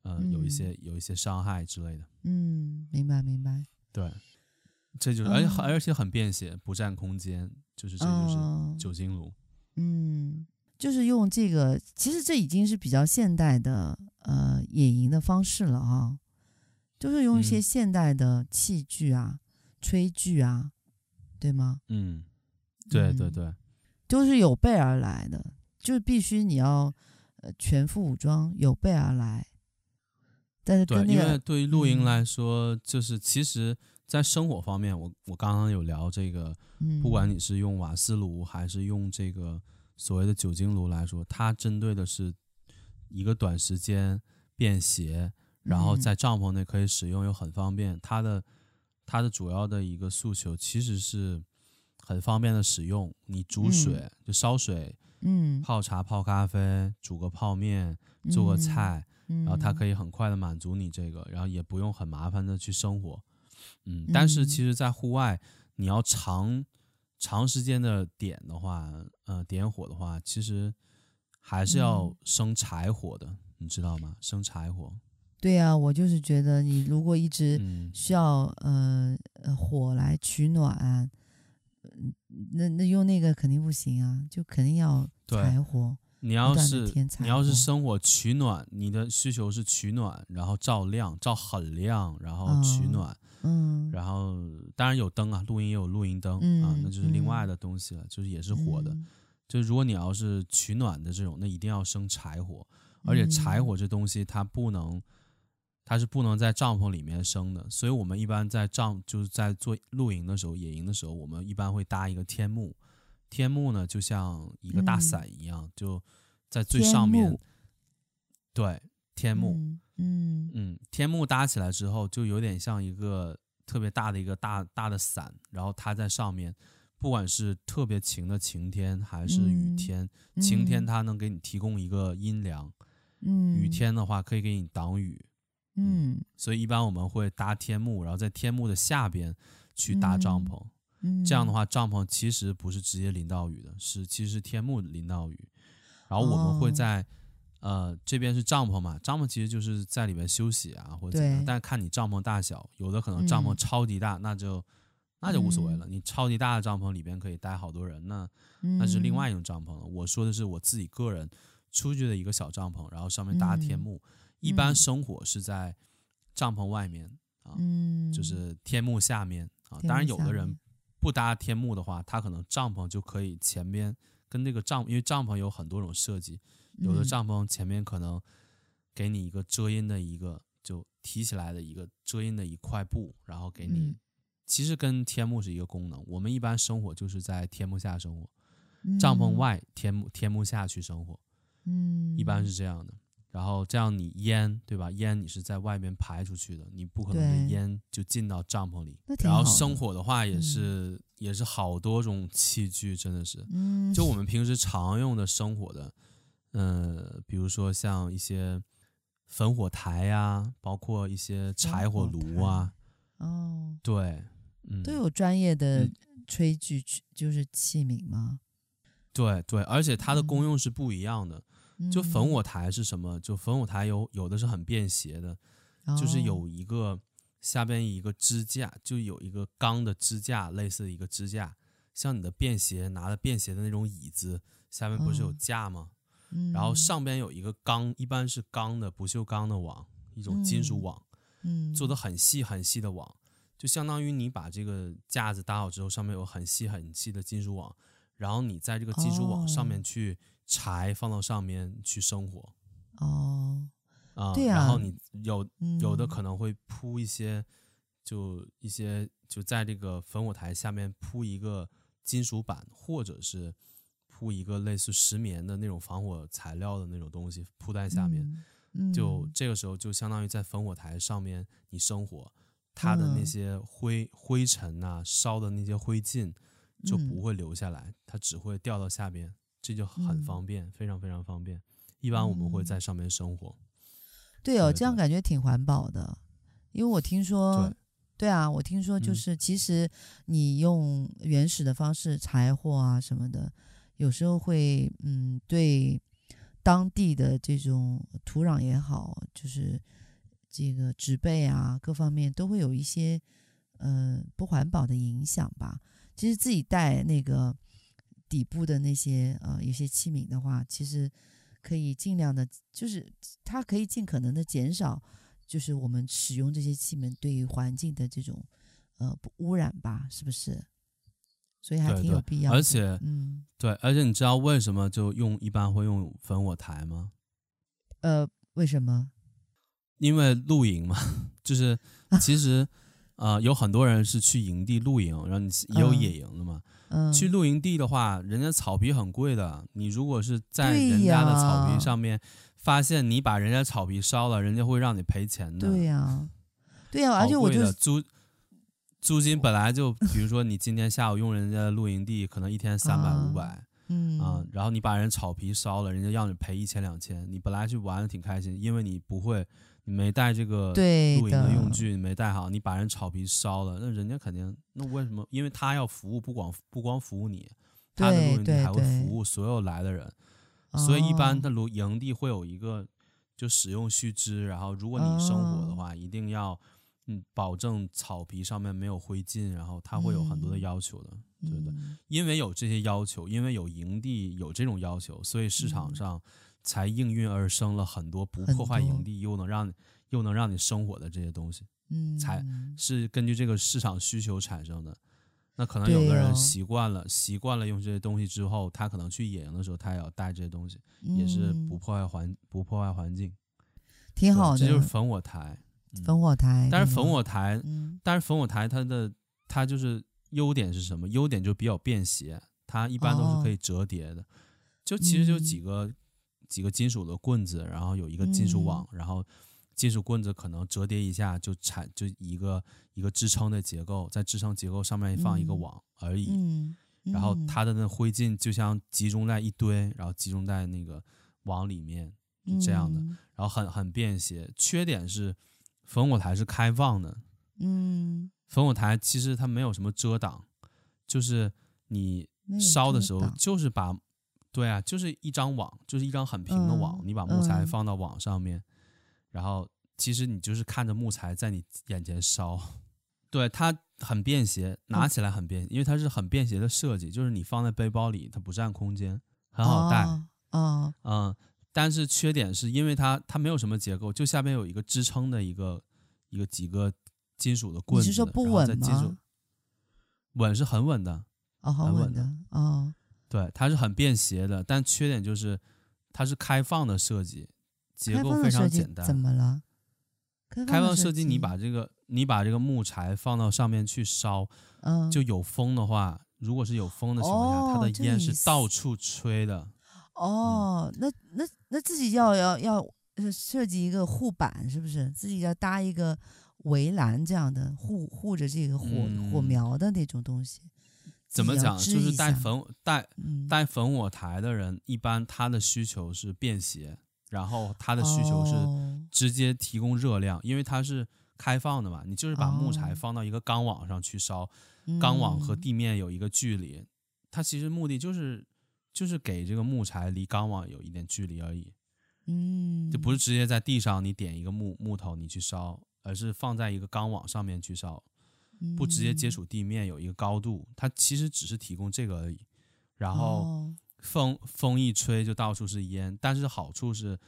Speaker 1: 呃有一些有一些伤害之类的。
Speaker 2: 嗯，明白明白。
Speaker 1: 对，这就是而且而且很便携，不占空间，就是这就是酒精炉。
Speaker 2: 嗯。就是用这个，其实这已经是比较现代的呃野营的方式了啊，就是用一些现代的器具啊、嗯、炊具啊，对吗？
Speaker 1: 嗯，对对对，
Speaker 2: 都、就是有备而来的，就是必须你要呃全副武装，有备而来。
Speaker 1: 对，因为对于露营来说，嗯、就是其实在生活方面，我我刚刚有聊这个，
Speaker 2: 嗯、
Speaker 1: 不管你是用瓦斯炉还是用这个。所谓的酒精炉来说，它针对的是一个短时间便携，然后在帐篷内可以使用又很方便。它的它的主要的一个诉求其实是很方便的使用。你煮水就烧水，
Speaker 2: 嗯，
Speaker 1: 泡茶泡咖啡，煮个泡面，做个菜，然后它可以很快的满足你这个，然后也不用很麻烦的去生火。嗯，但是其实，在户外你要长。长时间的点的话，呃，点火的话，其实还是要生柴火的，嗯、你知道吗？生柴火。
Speaker 2: 对呀、啊，我就是觉得你如果一直需要、嗯、呃火来取暖，那那用那个肯定不行啊，就肯定要柴火。
Speaker 1: 你要是你要是生火取暖，你的需求是取暖，然后照亮，照很亮，然后取暖。哦
Speaker 2: 嗯，
Speaker 1: 然后当然有灯啊，露营也有露营灯、
Speaker 2: 嗯、
Speaker 1: 啊，那就是另外的东西了，嗯、就是也是火的。
Speaker 2: 嗯、
Speaker 1: 就如果你要是取暖的这种，那一定要生柴火，而且柴火这东西它不能，它是不能在帐篷里面生的。所以我们一般在帐就是在做露营的时候、野营的时候，我们一般会搭一个天幕。天幕呢，就像一个大伞一样，嗯、就在最上面。对。天幕，
Speaker 2: 嗯嗯，
Speaker 1: 嗯，天幕搭起来之后，就有点像一个特别大的一个大大的伞，然后它在上面，不管是特别晴的晴天还是雨天，
Speaker 2: 嗯、
Speaker 1: 晴天它能给你提供一个阴凉，
Speaker 2: 嗯，
Speaker 1: 雨。天的话可以给你挡雨，
Speaker 2: 嗯，
Speaker 1: 所以一般我们会搭天幕，然后在天幕的下边去搭帐。篷，
Speaker 2: 嗯，
Speaker 1: 这样的话帐篷其实不是直接淋到雨的，是其实是天幕淋到雨，然后我们会在。哦呃，这边是帐篷嘛，帐篷其实就是在里面休息啊，或者怎么样，但是看你帐篷大小，有的可能帐篷超级大，嗯、那就那就无所谓了。嗯、你超级大的帐篷里边可以待好多人，那、嗯、那是另外一种帐篷了。我说的是我自己个人出去的一个小帐篷，然后上面搭天幕，嗯、一般生火是在帐篷外面啊，
Speaker 2: 嗯、
Speaker 1: 就是天幕下面啊。当然，有的人不搭天幕的话，它可能帐篷就可以前边跟那个帐，因为帐篷有很多种设计。有的帐篷前面可能给你一个遮阴的一个，就提起来的一个遮阴的一块布，然后给你，其实跟天幕是一个功能。我们一般生活就是在天幕下生活，帐篷外天幕天幕下去生活，
Speaker 2: 嗯，
Speaker 1: 一般是这样的。然后这样你烟对吧？烟你是在外面排出去的，你不可能的烟就进到帐篷里。然后生火的话也是也是好多种器具，真的是，就我们 <laughs> 平时常用的生火的。呃，比如说像一些焚火台呀、啊，包括一些柴火炉啊，
Speaker 2: 哦，
Speaker 1: 对，嗯，
Speaker 2: 都有专业的炊具，就是器皿吗？
Speaker 1: 对对，而且它的功用是不一样的。
Speaker 2: 嗯、
Speaker 1: 就粉火台是什么？就粉火台有有的是很便携的，
Speaker 2: 哦、
Speaker 1: 就是有一个下边一个支架，就有一个钢的支架，类似的一个支架，像你的便携拿的便携的那种椅子，下面不是有架吗？哦然后上边有一个钢，一般是钢的不锈钢的网，一种金属网，
Speaker 2: 嗯，
Speaker 1: 做的很细很细的网，就相当于你把这个架子搭好之后，上面有很细很细的金属网，然后你在这个金属网上面去柴放到上面去生火，
Speaker 2: 哦，
Speaker 1: 啊，
Speaker 2: 对啊，
Speaker 1: 然后你有有的可能会铺一些，就一些就在这个焚火台下面铺一个金属板，或者是。铺一个类似石棉的那种防火材料的那种东西铺在下面，
Speaker 2: 嗯嗯、
Speaker 1: 就这个时候就相当于在烽火台上面你生火，它的那些灰、嗯、灰尘呐、啊、烧的那些灰烬就不会留下来，它只会掉到下边，这就很方便，嗯、非常非常方便。一般我们会在上面生活。
Speaker 2: 对哦，这样感觉挺环保的，因为我听说，
Speaker 1: 对，
Speaker 2: 对啊，我听说就是其实你用原始的方式柴火啊什么的。有时候会，嗯，对当地的这种土壤也好，就是这个植被啊，各方面都会有一些，呃，不环保的影响吧。其实自己带那个底部的那些，呃，一些器皿的话，其实可以尽量的，就是它可以尽可能的减少，就是我们使用这些器皿对于环境的这种，呃，不污染吧，是不是？所以还挺有必要的，
Speaker 1: 而且，
Speaker 2: 嗯，
Speaker 1: 对，而且你知道为什么就用一般会用焚火台吗？
Speaker 2: 呃，为什么？
Speaker 1: 因为露营嘛，<laughs> 就是 <laughs> 其实，呃，有很多人是去营地露营，然后你也有野营的嘛。
Speaker 2: 嗯，
Speaker 1: 去露营地的话，人家草皮很贵的，你如果是在人家的草皮上面发现你把人家草皮烧了，人家会让你赔钱的。
Speaker 2: 对呀，对呀，而且我就
Speaker 1: 租。租金本来就，比如说你今天下午用人家露营地，可能一天三百五百，
Speaker 2: 嗯
Speaker 1: 啊，然后你把人草皮烧了，人家要你赔一千两千，你本来去玩的挺开心，因为你不会，你没带这个露营的用具，你没带好，你把人草皮烧了，那人家肯定，那为什么？因为他要服务，不光不光服务你，他的露营地还会服务所有来的人，所以一般的露营地会有一个就使用须知，然后如果你生火的话，一定要。嗯，保证草皮上面没有灰烬，然后他会有很多的要求的，
Speaker 2: 嗯、
Speaker 1: 对不对？因为有这些要求，因为有营地有这种要求，所以市场上才应运而生了很多不破坏营地又能让你又能让你生火的这些东西，
Speaker 2: 嗯，
Speaker 1: 才是根据这个市场需求产生的。那可能有的人习惯了，习惯了用这些东西之后，他可能去野营的时候，他也要带这些东西，
Speaker 2: 嗯、
Speaker 1: 也是不破坏环不破坏环境，
Speaker 2: 挺好的。
Speaker 1: 这就是焚火台。
Speaker 2: 焚火台，
Speaker 1: 但是焚火台，
Speaker 2: 嗯、
Speaker 1: 但是焚火台它的它就是优点是什么？优点就比较便携，它一般都是可以折叠的。
Speaker 2: 哦、
Speaker 1: 就其实就几个、
Speaker 2: 嗯、
Speaker 1: 几个金属的棍子，然后有一个金属网，
Speaker 2: 嗯、
Speaker 1: 然后金属棍子可能折叠一下就产就一个一个支撑的结构，在支撑结构上面放一个网而已。然后它的那灰烬就像集中在一堆，然后集中在那个网里面，就这样的。
Speaker 2: 嗯、
Speaker 1: 然后很很便携，缺点是烽火台是开放的。
Speaker 2: 嗯，
Speaker 1: 烽火台其实它没有什么遮挡，就是你烧的时候就是把，对啊，就是一张网，就是一张很平的网，嗯、你把木材放到网上面，嗯、然后其实你就是看着木材在你眼前烧，对，它很便携，拿起来很便，嗯、因为它是很便携的设计，就是你放在背包里，它不占空间，很好
Speaker 2: 带，
Speaker 1: 嗯，但是缺点是因为它它没有什么结构，就下边有一个支撑的一个一个几个。金属的棍子，
Speaker 2: 你是说不稳吗？
Speaker 1: 稳是很稳的，
Speaker 2: 哦，很稳的，哦，
Speaker 1: 对，它是很便携的，但缺点就是它是开放的设计，结构非常简单。
Speaker 2: 怎么了？
Speaker 1: 开放设计，你把这个你把这个木柴放到上面去烧，
Speaker 2: 嗯，
Speaker 1: 就有风的话，如果是有风的情况下，
Speaker 2: 哦、
Speaker 1: 它的烟是到处吹的。
Speaker 2: 哦，嗯、那那那自己要要要设计一个护板，是不是？自己要搭一个。围栏这样的护护着这个火、嗯、火苗的那种东西，
Speaker 1: 怎么讲？就是带焚带带焚
Speaker 2: 嗯、
Speaker 1: 火台的人，一般他的需求是便携，然后他的需求是直接提供热量，哦、因为它是开放的嘛。你就是把木材放到一个钢网上去烧，钢、哦、网和地面有一个距离，嗯、它其实目的就是就是给这个木材离钢网有一点距离而已。
Speaker 2: 嗯，
Speaker 1: 就不是直接在地上你点一个木木头你去烧。而是放在一个钢网上面去烧，不直接接触地面，有一个高度，它其实只是提供这个而已。然后风风一吹就到处是烟，但是好处是，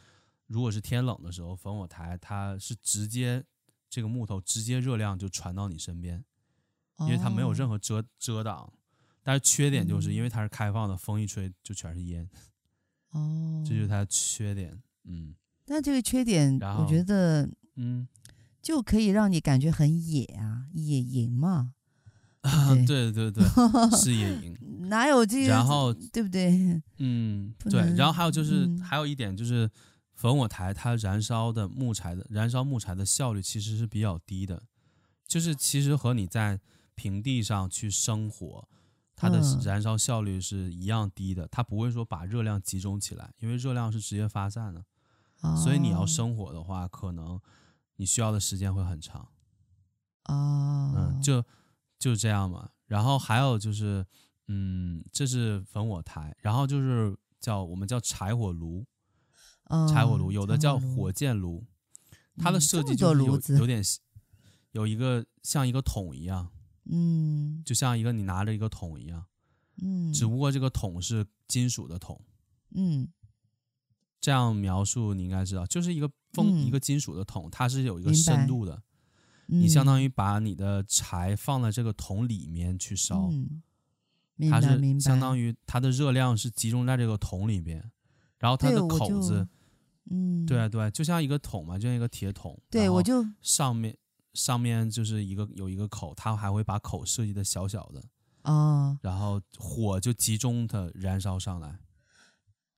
Speaker 1: 如果是天冷的时候，烽火台它是直接这个木头直接热量就传到你身边，因为它没有任何遮遮挡。但是缺点就是因为它是开放的，风一吹就全是烟。
Speaker 2: 哦，<laughs>
Speaker 1: 这就是它的缺点。嗯，
Speaker 2: 那这个缺点，我觉得，
Speaker 1: 嗯。
Speaker 2: 就可以让你感觉很野啊，野营嘛。
Speaker 1: 啊对对对，<laughs> 是野营。
Speaker 2: 哪有这个？
Speaker 1: 然后
Speaker 2: 对不对？
Speaker 1: 嗯，对。然后还有就是，还有一点就是，烽火台它燃烧的木材的燃烧木材的效率其实是比较低的，就是其实和你在平地上去生火，它的燃烧效率是一样低的。它不会说把热量集中起来，因为热量是直接发散的，所以你要生火的话，可能。你需要的时间会很长，
Speaker 2: 哦，
Speaker 1: 嗯，就就这样嘛。然后还有就是，嗯，这是焚火台，然后就是叫我们叫柴火炉，
Speaker 2: 哦、
Speaker 1: 柴火炉有的叫火箭炉，它的设计就是有有点有一个像一个桶一样，
Speaker 2: 嗯，
Speaker 1: 就像一个你拿着一个桶一样，
Speaker 2: 嗯，
Speaker 1: 只不过这个桶是金属的桶，
Speaker 2: 嗯。
Speaker 1: 这样描述你应该知道，就是一个封、嗯、一个金属的桶，它是有一个深度的。
Speaker 2: 嗯、
Speaker 1: 你相当于把你的柴放在这个桶里面去烧，
Speaker 2: 嗯、
Speaker 1: 它是相当于它的热量是集中在这个桶里边，然后它的口子，
Speaker 2: 嗯，
Speaker 1: 对啊对，就像一个桶嘛，就像一个铁桶。
Speaker 2: 对，我就
Speaker 1: 上面上面就是一个有一个口，它还会把口设计的小小的，
Speaker 2: 哦，
Speaker 1: 然后火就集中的燃烧上来。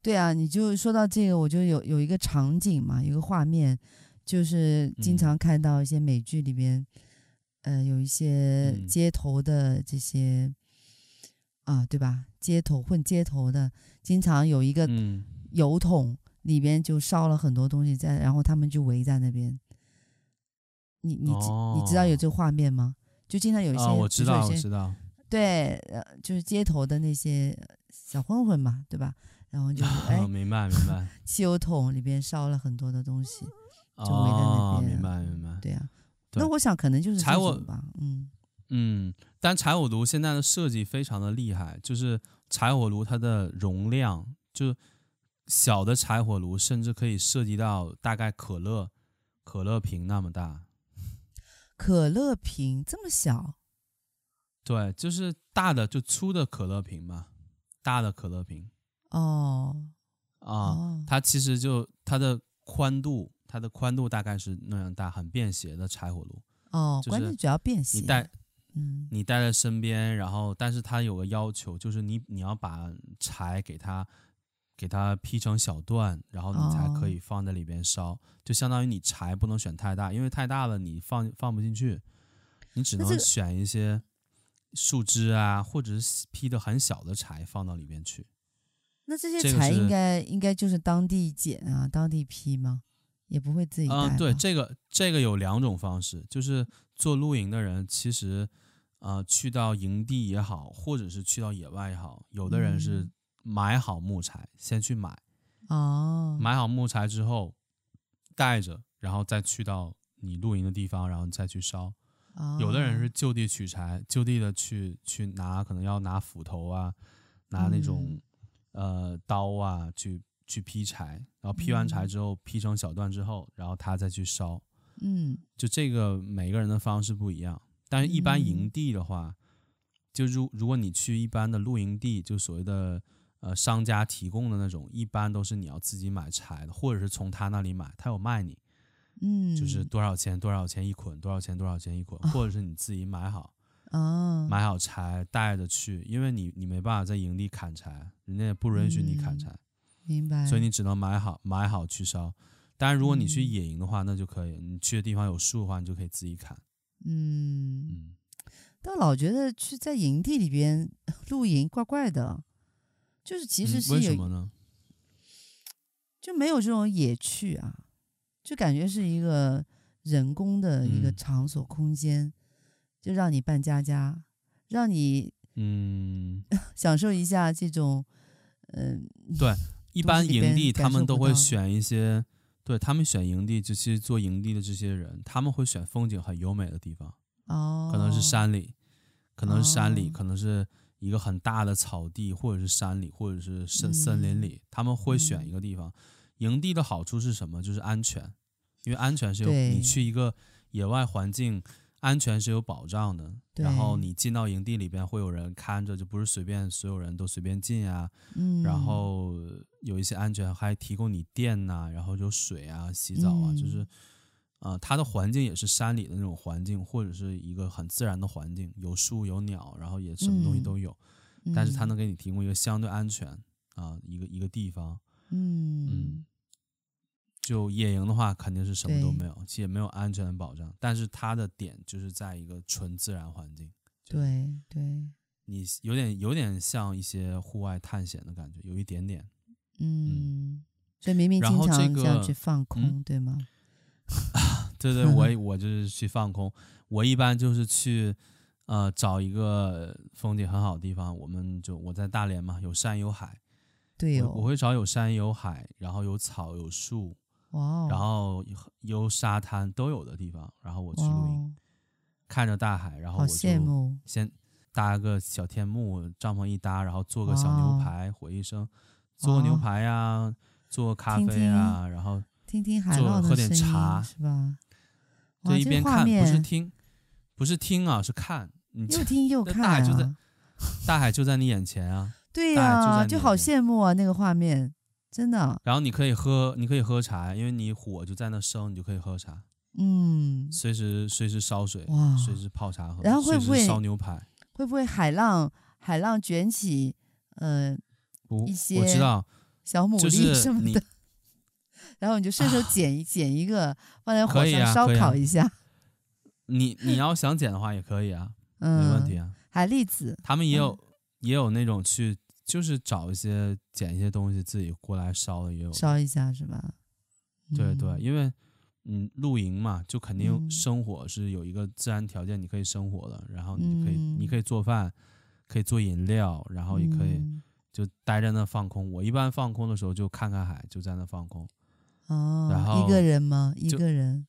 Speaker 2: 对啊，你就说到这个，我就有有一个场景嘛，一个画面，就是经常看到一些美剧里边，嗯、呃，有一些街头的这些，嗯、啊，对吧？街头混街头的，经常有一个油桶里边就烧了很多东西在，然后他们就围在那边。你你、哦、你知道有这个画面吗？就经常有一些，
Speaker 1: 哦、我知道，我知道。
Speaker 2: 对，呃，就是街头的那些小混混嘛，对吧？然后就是 <laughs> 哎，
Speaker 1: 哦、明白明白。
Speaker 2: 汽油桶里边烧了很多的东西，就围在那边。
Speaker 1: 哦、明白明白。
Speaker 2: 对呀、啊，那我想可能就是
Speaker 1: 柴火
Speaker 2: 吧。嗯
Speaker 1: 嗯，但柴火炉现在的设计非常的厉害，就是柴火炉它的容量，就小的柴火炉甚至可以涉及到大概可乐可乐瓶那么大。
Speaker 2: 可乐瓶这么小？
Speaker 1: 对，就是大的就粗的可乐瓶嘛，大的可乐瓶。
Speaker 2: 哦，
Speaker 1: 啊，哦、它其实就它的宽度，它的宽度大概是那样大，很便携的柴火炉。
Speaker 2: 哦，
Speaker 1: 就是
Speaker 2: 关键主要便携。
Speaker 1: 你带，
Speaker 2: 嗯，
Speaker 1: 你带在身边，然后但是它有个要求，就是你你要把柴给它给它劈成小段，然后你才可以放在里边烧。哦、就相当于你柴不能选太大，因为太大了你放放不进去，你只能选一些树枝啊，或者是劈的很小的柴放到里边去。
Speaker 2: 那这些柴应该应该就是当地捡啊，当地劈吗？也不会自己带。
Speaker 1: 嗯，对，这个这个有两种方式，就是做露营的人其实，呃，去到营地也好，或者是去到野外也好，有的人是。买好木材，先去买，
Speaker 2: 哦，
Speaker 1: 买好木材之后带着，然后再去到你露营的地方，然后再去烧。
Speaker 2: 哦，
Speaker 1: 有的人是就地取材，就地的去去拿，可能要拿斧头啊，拿那种、嗯、呃刀啊，去去劈柴，然后劈完柴之后、嗯、劈成小段之后，然后他再去烧。
Speaker 2: 嗯，
Speaker 1: 就这个每个人的方式不一样，但是一般营地的话，嗯、就如如果你去一般的露营地，就所谓的。呃，商家提供的那种，一般都是你要自己买柴的，或者是从他那里买，他有卖你，
Speaker 2: 嗯，
Speaker 1: 就是多少钱多少钱一捆，多少钱多少钱一捆，或者是你自己买好，
Speaker 2: 哦，
Speaker 1: 买好柴带着去，因为你你没办法在营地砍柴，人家也不允许你砍柴，
Speaker 2: 嗯，明白，
Speaker 1: 所以你只能买好买好去烧。当然，如果你去野营的话，那就可以，你去的地方有树的话，你就可以自己砍。
Speaker 2: 嗯
Speaker 1: 嗯，
Speaker 2: 但老觉得去在营地里边露营怪怪的。就是其实是有，
Speaker 1: 为什么呢？
Speaker 2: 就没有这种野趣啊，就感觉是一个人工的一个场所空间，就让你扮家家，让你
Speaker 1: 嗯 <laughs>
Speaker 2: 享受一下这种嗯。
Speaker 1: 对，一般营地他们都会选一些，对他们选营地，就其实做营地的这些人，他们会选风景很优美的地方，
Speaker 2: 哦，
Speaker 1: 可能是山里，可能是山里，可能是。一个很大的草地，或者是山里，或者是森森林里，嗯，他们会选一个地方。营地的好处是什么？就是安全，因为安全是有你去一个野外环境，安全是有保障的。然后你进到营地里边，会有人看着，就不是随便所有人都随便进啊。
Speaker 2: 嗯。
Speaker 1: 然后有一些安全，还提供你电呐，啊，然后有水啊，洗澡啊，
Speaker 2: 嗯，
Speaker 1: 就是。啊、呃，它的环境也是山里的那种环境，或者是一个很自然的环境，有树有鸟，然后也什么东西都有，
Speaker 2: 嗯、
Speaker 1: 但是它能给你提供一个相对安全啊、呃、一个一个地方。
Speaker 2: 嗯
Speaker 1: 嗯，就野营的话，肯定是什么都没有，也没有安全的保障。但是它的点就是在一个纯自然环境。
Speaker 2: 对对，
Speaker 1: 你有点有点像一些户外探险的感觉，有一点点。
Speaker 2: 嗯，所以明明经常这样去放空，
Speaker 1: 嗯、
Speaker 2: 对吗？<laughs>
Speaker 1: 啊，对对，我 <laughs> 我就是去放空。我一般就是去，呃，找一个风景很好的地方。我们就我在大连嘛，有山有海。
Speaker 2: 对哦。
Speaker 1: 我，我会找有山有海，然后有草有树，
Speaker 2: 哇哦，
Speaker 1: 然后有沙滩都有的地方，然后我去露营，看着大海，然后我就先搭个小天幕，帐篷一搭，然后做个小牛排，火一生，做牛排呀、啊，做咖啡啊，然后。
Speaker 2: 听听海浪的，喝点茶是吧？
Speaker 1: 就一边看，不是听，不是听啊，是看。你
Speaker 2: 又听又看、啊，
Speaker 1: 大海就在，大海就在你眼前啊！
Speaker 2: 对呀、啊，就好羡慕啊，那个画面，真的。
Speaker 1: 然后你可以喝，你可以喝茶，因为你火就在那生，你就可以喝茶。
Speaker 2: 嗯，
Speaker 1: 随时随时烧水，
Speaker 2: 哇，
Speaker 1: 随时泡茶喝。
Speaker 2: 然后会不会
Speaker 1: 烧牛排？
Speaker 2: 会不会海浪海浪卷起？呃，
Speaker 1: 不，
Speaker 2: 一些
Speaker 1: 我知道
Speaker 2: 小牡蛎什么的。
Speaker 1: 就 <laughs> 是
Speaker 2: 然后你就顺手捡一捡、啊、一个，放在火上烧烤一下。<laughs>
Speaker 1: 你你要想捡的话也可以啊，嗯、没问题啊。
Speaker 2: 海蛎子，
Speaker 1: 他们也有、嗯、也有那种去，就是找一些捡一些东西自己过来烧的也有。
Speaker 2: 烧一下是吧？
Speaker 1: 对对，因为嗯露营嘛，就肯定生火是有一个自然条件，你可以生火的，然后你可以、嗯、你可以做饭，可以做饮料，然后也可以就待在那放空。我一般放空的时候就看看海，就在那放空。
Speaker 2: 哦，
Speaker 1: 然后
Speaker 2: 一个人吗？一个人，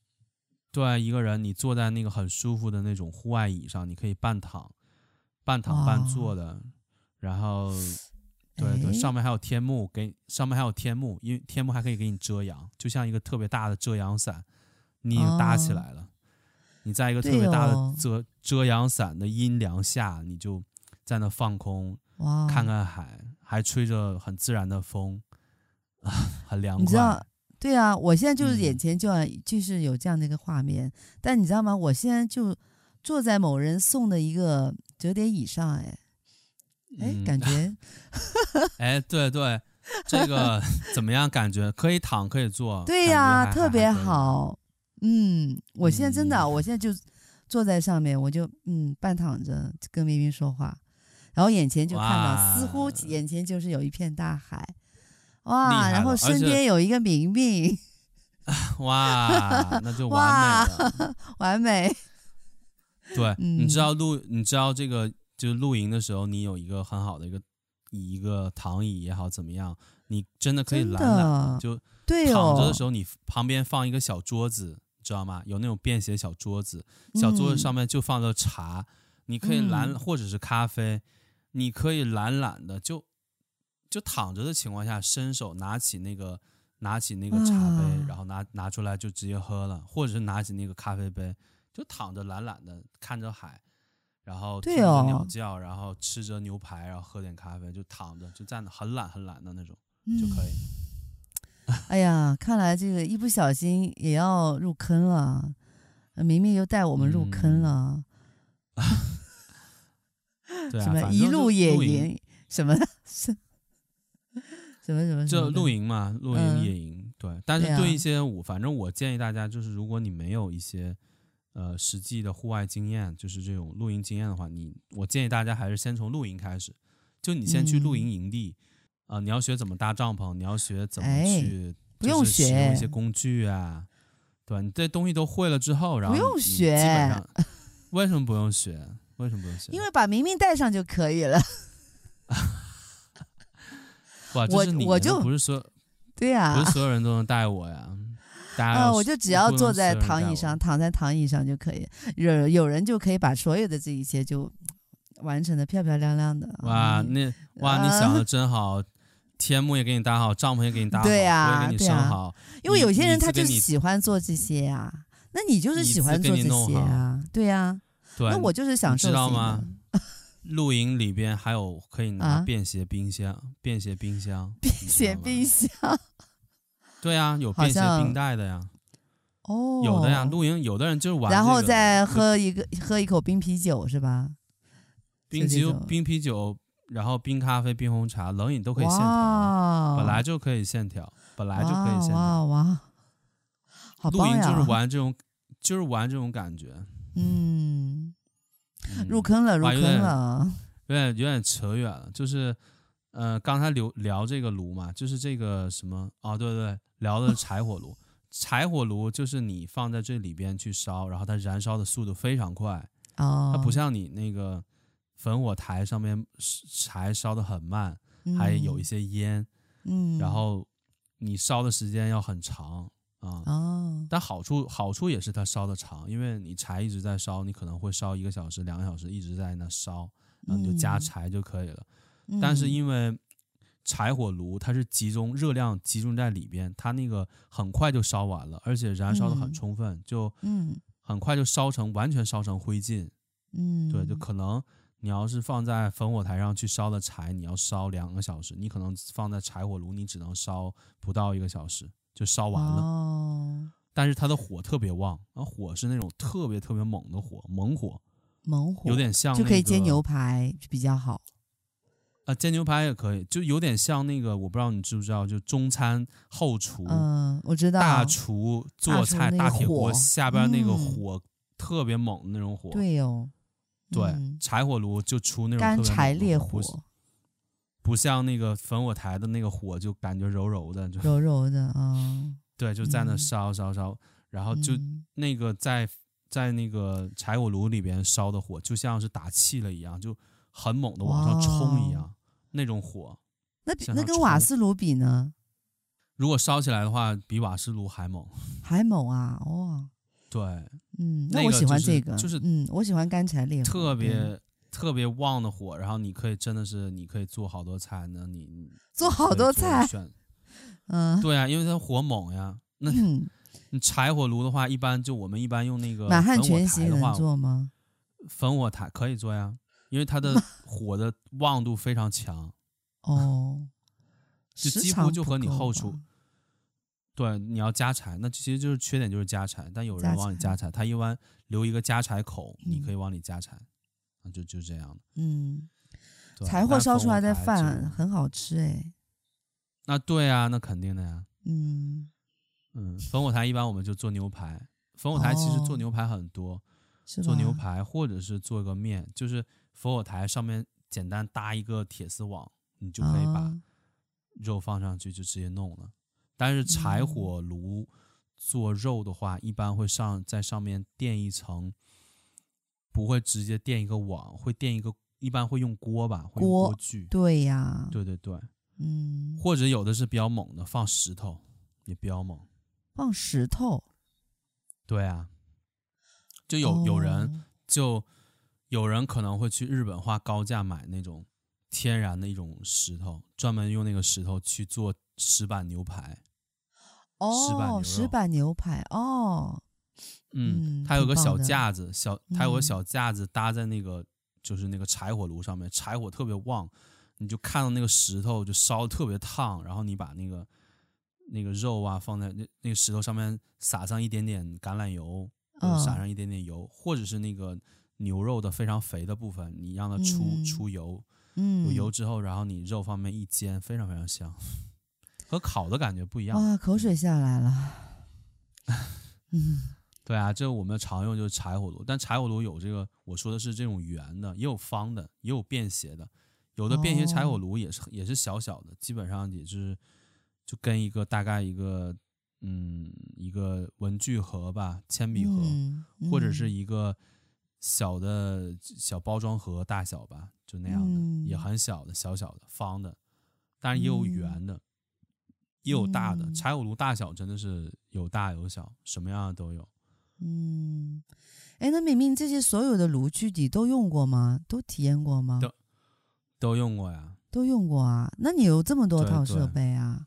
Speaker 1: 对，一个人。你坐在那个很舒服的那种户外椅上，你可以半躺、半躺半坐的。然后，对对，上面还有天幕，给上面还有天幕，因为天幕还可以给你遮阳，就像一个特别大的遮阳伞，你已经搭起来了。哦、你在一个特别大的遮、哦、遮阳伞的阴凉下，你就在那放空，看看海，还吹着很自然的风，啊，<laughs> 很凉快。
Speaker 2: 对啊，我现在就是眼前就要、嗯、就是有这样的一个画面，但你知道吗？我现在就坐在某人送的一个折叠椅上，哎，哎、嗯，感觉，<laughs>
Speaker 1: 哎，对对，这个怎么样？感觉可以躺，可以坐。
Speaker 2: 对呀、啊，特别好。嗯，我现在真的，嗯、我现在就坐在上面，我就嗯半躺着跟明明说话，然后眼前就看到，似乎眼前就是有一片大海。哇，然后身边有一个明明。<laughs>
Speaker 1: 哇，那就 <laughs> 完美了，
Speaker 2: 完美。
Speaker 1: 对，嗯、你知道录，你知道这个就是露营的时候，你有一个很好的一个一个躺椅也好怎么样，你真的可以懒懒，就躺着的时候，你旁边放一个小桌子，知道吗？有那种便携小桌子，小桌子上面就放着茶，嗯、你可以懒或者是咖啡，你可以懒懒的就就躺着的情况下，伸手拿起那个。拿起那个茶杯，啊、然后拿拿出来就直接喝了，或者是拿起那个咖啡杯，就躺着懒懒的看着海，然后听着鸟叫，哦、然后吃着牛排，然后喝点咖啡，就躺着就站着很懒很懒的那种、嗯、就可以。
Speaker 2: 哎呀，看来这个一不小心也要入坑了，明明又带我们入坑了。<laughs>
Speaker 1: 嗯、对啊，
Speaker 2: 什么一路野营什么。是。什么什么？
Speaker 1: 就露营嘛，露营野营，嗯、对。但是对一些我，反正我建议大家，就是如果你没有一些呃实际的户外经验，就是这种露营经验的话，你我建议大家还是先从露营开始。就你先去露营营地啊、嗯呃，你要学怎么搭帐篷，你要学怎么去，不用学，使用一些工具啊。对，你这东西都会了之后，然后不用学。基本上，为什么不用学？为什么不用学？
Speaker 2: 因为把明明带上就可以了。<laughs>
Speaker 1: 哇，我我就不是说，
Speaker 2: 对呀，
Speaker 1: 不是所有人都能带我呀。大家，
Speaker 2: 啊，我就只要坐在躺椅上，躺在躺椅上就可以。有有人就可以把所有的这一切就完成的漂漂亮亮的。
Speaker 1: 哇，那哇，你想的真好，天幕也给你搭好，帐篷也给你搭好，对呀，给你生好。
Speaker 2: 因为有些人他就喜欢做这些呀，那你就是喜欢做这些啊，对呀。那我就是想知道吗？<laughs>
Speaker 1: 露营里边还有可以拿便携冰箱，啊、便携冰箱，
Speaker 2: 便携冰箱，
Speaker 1: 对呀、啊，有便携冰袋的呀，哦，有的呀。露营有的人就是玩、这个，
Speaker 2: 然后再喝一个喝一口冰啤酒是吧？
Speaker 1: 冰啤酒、冰啤酒，然后冰咖啡、冰红茶、冷饮都可以现调，本来就可以现调，本来就可以现调。哇哇！露营就是玩这种，就是玩这种感觉，
Speaker 2: 嗯。入坑了，入坑了，
Speaker 1: 有点有点扯远了。就是，呃，刚才聊聊这个炉嘛，就是这个什么哦，对对对，聊的是柴火炉。柴火炉就是你放在这里边去烧，然后它燃烧的速度非常快。哦。它不像你那个焚火台上面柴烧的很慢，嗯、还有一些烟。嗯。然后你烧的时间要很长。啊，哦、但好处好处也是它烧的长，因为你柴一直在烧，你可能会烧一个小时、两个小时，一直在那烧，然后你就加柴就可以了。嗯、但是因为柴火炉它是集中热量集中在里边，它那个很快就烧完了，而且燃烧的很充分，嗯、就很快就烧成完全烧成灰烬。嗯，对，就可能你要是放在烽火台上去烧的柴，你要烧两个小时，你可能放在柴火炉，你只能烧不到一个小时。就烧完了，哦、但是它的火特别旺，啊，火是那种特别特别猛的火，猛火，
Speaker 2: 猛火，
Speaker 1: 有点像、那个、
Speaker 2: 就可以煎牛排比较好，
Speaker 1: 啊，煎牛排也可以，就有点像那个，我不知道你知不知道，就中餐后厨，
Speaker 2: 嗯，我知道，
Speaker 1: 大厨做菜大铁锅下边那个火特别猛的那种火，
Speaker 2: 对哦，
Speaker 1: 对，嗯、柴火炉就出那种
Speaker 2: 干柴烈火。
Speaker 1: 不像那个焚火台的那个火，就感觉柔柔的，就
Speaker 2: 柔柔的啊。哦、<laughs>
Speaker 1: 对，就在那烧烧烧，然后就那个在在那个柴火炉里边烧的火，就像是打气了一样，就很猛的往上冲一样，哇那种火。
Speaker 2: 那那跟瓦斯炉比呢？
Speaker 1: 如果烧起来的话，比瓦斯炉还猛。
Speaker 2: 还猛啊！哇、哦。
Speaker 1: 对，
Speaker 2: 嗯，那我喜欢这个，
Speaker 1: 就是
Speaker 2: 嗯，我喜欢干柴烈火，
Speaker 1: 特别。特别旺的火，然后你可以真的是，你可以做好多菜呢。你 <laughs>
Speaker 2: 做好多菜，嗯，
Speaker 1: 对啊，因为它火猛呀。那你柴火炉的话，一般就我们一般用那个
Speaker 2: 满汉全席能做吗？
Speaker 1: 焚火台可以做呀，因为它的 <laughs> 火的旺度非常强。
Speaker 2: 哦，<laughs>
Speaker 1: 就几乎就和你后厨。对，你要加柴，那其实就是缺点就是加柴，但有人往里加柴，他一般留一个加柴口，你可以往里加柴。就就这样
Speaker 2: 嗯，柴火烧出来的饭很好吃哎。
Speaker 1: 那对啊，那肯定的呀。
Speaker 2: 嗯
Speaker 1: 嗯，烽火台一般我们就做牛排，烽火台其实做牛排很多，
Speaker 2: 哦、
Speaker 1: 做牛排或者是做个面，就是烽火台上面简单搭一个铁丝网，你就可以把肉放上去就直接弄了。哦、但是柴火炉做肉的话，一般会上在上面垫一层，不会直接垫一个网，会垫一个，一般会用锅吧，会用锅具。
Speaker 2: 对呀，
Speaker 1: 对对对。
Speaker 2: 嗯，
Speaker 1: 或者有的是比较猛的，放石头也比较猛。
Speaker 2: 放石头，
Speaker 1: 对啊，就有、哦、有人就有人可能会去日本花高价买那种天然的一种石头，专门用那个石头去做石板牛排。
Speaker 2: 哦，
Speaker 1: 石板牛
Speaker 2: 石板牛排哦，
Speaker 1: 嗯，它有个小架子，小它有个小架子搭在那个、嗯、就是那个柴火炉上面，柴火特别旺。你就看到那个石头就烧得特别烫，然后你把那个那个肉啊放在那那个石头上面，撒上一点点橄榄油，撒上一点点油，或者是那个牛肉的非常肥的部分，你让它出、嗯、出油，有油之后，然后你肉方面一煎，非常非常香，和烤的感觉不一样。
Speaker 2: 哇，口水下来了。嗯，<laughs>
Speaker 1: 对啊，这我们常用就是柴火炉，但柴火炉有这个，我说的是这种圆的，也有方的，也有便携的。有的便携柴火炉也是、哦、也是小小的，基本上也是就跟一个大概一个嗯一个文具盒吧，铅笔盒、
Speaker 2: 嗯嗯、
Speaker 1: 或者是一个小的小包装盒大小吧，就那样的、嗯、也很小的小小的方的，但是也有圆的，嗯、也有大的。柴火炉大小真的是有大有小，什么样的都有。
Speaker 2: 嗯，哎，那明明这些所有的炉具你都用过吗？都体验过吗？
Speaker 1: 都都用过呀，
Speaker 2: 都用过啊。那你有这么多套设备啊？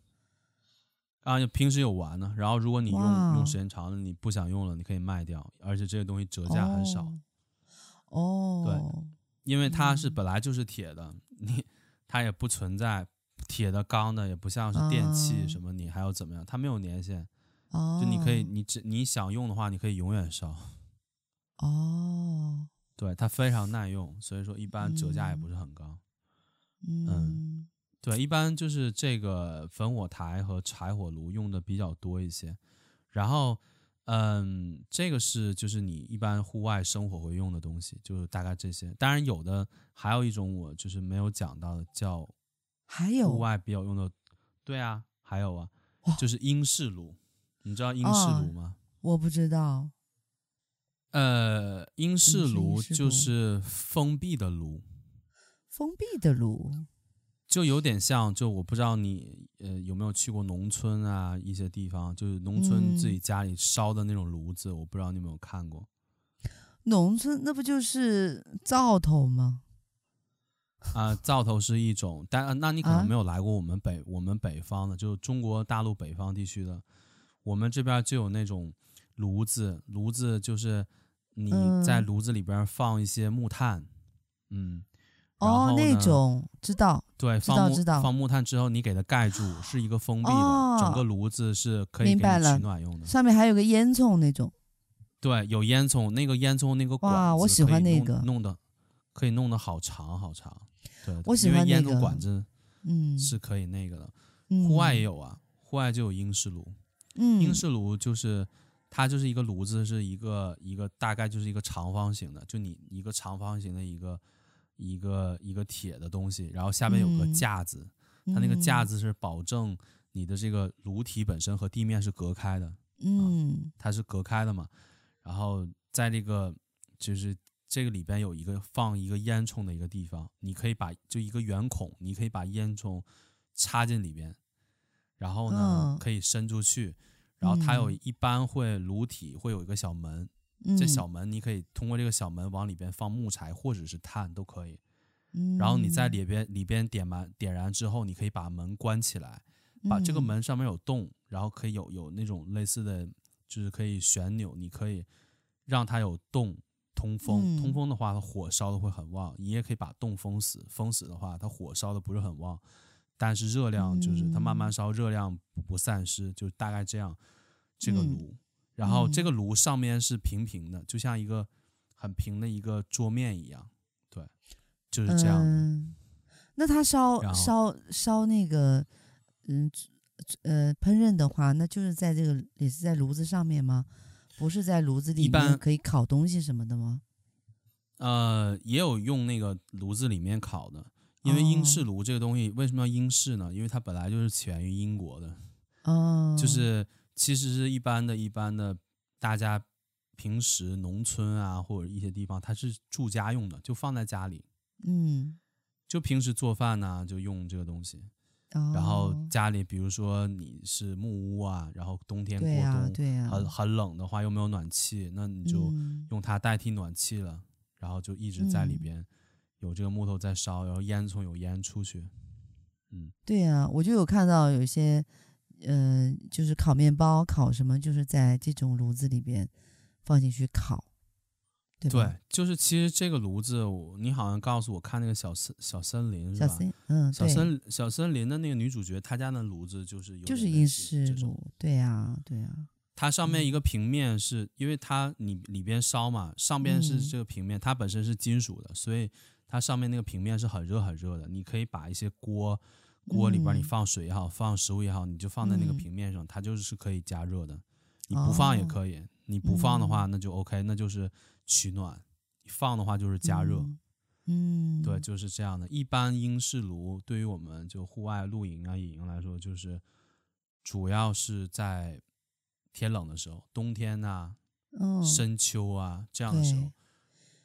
Speaker 1: 啊，平时有玩呢。然后如果你用用时间长了，你不想用了，你可以卖掉。而且这些东西折价很少。
Speaker 2: 哦，
Speaker 1: 对，因为它是本来就是铁的，你它也不存在铁的、钢的，也不像是电器什么，你还要怎么样？它没有年限。哦，就你可以，你只你想用的话，你可以永远烧。
Speaker 2: 哦，
Speaker 1: 对，它非常耐用，所以说一般折价也不是很高。嗯，对，一般就是这个焚火台和柴火炉用的比较多一些，然后，嗯，这个是就是你一般户外生活会用的东西，就是大概这些。当然有的还有一种我就是没有讲到的，叫
Speaker 2: 还有
Speaker 1: 户外比较用的，对啊，还有啊，就是英式炉，你知道英式炉吗？
Speaker 2: 哦，我不知道。
Speaker 1: 呃，英式炉就是封闭的炉。
Speaker 2: 封闭的炉，
Speaker 1: 就有点像，就我不知道你呃有没有去过农村啊，一些地方，就是农村自己家里烧的那种炉子，嗯、我不知道你有没有看过。
Speaker 2: 农村那不就是灶头吗？
Speaker 1: 啊、呃，灶头是一种，但那你可能没有来过我们北、啊、我们北方的，就是中国大陆北方地区的，我们这边就有那种炉子，炉子就是你在炉子里边放一些木炭，嗯。嗯
Speaker 2: 哦，那种知道，
Speaker 1: 对，
Speaker 2: 知道
Speaker 1: 放
Speaker 2: 知道。
Speaker 1: 放木炭之后，你给它盖住，是一个封闭的，哦、整个炉子是可以给你取暖用的。
Speaker 2: 上面还有个烟囱那种。
Speaker 1: 对，有烟囱，那个烟囱那个管子
Speaker 2: 哇，我喜欢那个，
Speaker 1: 弄的可以弄得好长好长。对，
Speaker 2: 我喜欢那个。
Speaker 1: 因为烟囱管子，嗯，是可以那个的。嗯、户外也有啊，户外就有英式炉。
Speaker 2: 嗯，
Speaker 1: 英式炉就是它就是一个炉子，是一个一个大概就是一个长方形的，就你一个长方形的一个。一个一个铁的东西，然后下面有个架子，嗯、它那个架子是保证你的这个炉体本身和地面是隔开的，
Speaker 2: 嗯，
Speaker 1: 啊、它是隔开的嘛。然后在这个就是这个里边有一个放一个烟囱的一个地方，你可以把就一个圆孔，你可以把烟囱插进里边，然后呢、哦、可以伸出去，然后它有一般会炉体会有一个小门。这小门你可以通过这个小门往里边放木材或者是炭都可以，
Speaker 2: 嗯，
Speaker 1: 然后你在里边里边点满点燃之后，你可以把门关起来，把这个门上面有洞，然后可以有有那种类似的，就是可以旋钮，你可以让它有洞通风，通风的话它火烧的会很旺，你也可以把洞封死，封死的话它火烧的不是很旺，但是热量就是它慢慢烧，热量不不散失，就大概这样，这个炉。然后这个炉上面是平平的，嗯、就像一个很平的一个桌面一样，对，就是这样。
Speaker 2: 嗯、那它烧烧烧那个嗯呃烹饪的话，那就是在这个也是在炉子上面吗？不是在炉子里面可以烤东西什么的吗？
Speaker 1: 呃，也有用那个炉子里面烤的，因为英式炉这个东西为什么要英式呢？因为它本来就是起源于英国的，
Speaker 2: 哦，
Speaker 1: 就是其实是一般的一般的大家平时农村啊或者一些地方，它是住家用的，就放在家里，
Speaker 2: 嗯，
Speaker 1: 就平时做饭呢就用这个东西。然后家里，比如说你是木屋啊，然后冬天过冬，很很冷的话又没有暖气，那你就用它代替暖气了，嗯、然后就一直在里边有这个木头在烧，然后烟囱有烟出去。嗯，
Speaker 2: 对呀，我就有看到有些，嗯、呃，就是烤面包、烤什么，就是在这种炉子里边放进去烤。对，
Speaker 1: 对，就是其实这个炉子，你好像告诉我看那个小森小森林是吧？
Speaker 2: 嗯，
Speaker 1: 小森小森林的那个女主角，她家的炉子就是有
Speaker 2: 就是英式炉，对呀，对呀。
Speaker 1: 它上面一个平面是、嗯、因为它你里边烧嘛，上边是这个平面，嗯、它本身是金属的，所以它上面那个平面是很热很热的。你可以把一些锅锅里边你放水也好，放食物也好，你就放在那个平面上，嗯、它就是可以加热的。你不放也可以，哦、你不放的话那就 OK，、嗯、那就是。取暖，放的话就是加热，
Speaker 2: 嗯，嗯，
Speaker 1: 对，就是这样的。一般英式炉对于我们就户外露营啊、野营来说，就是主要是在天冷的时候，冬天呐、啊、
Speaker 2: 哦、
Speaker 1: 深秋啊这样的时候，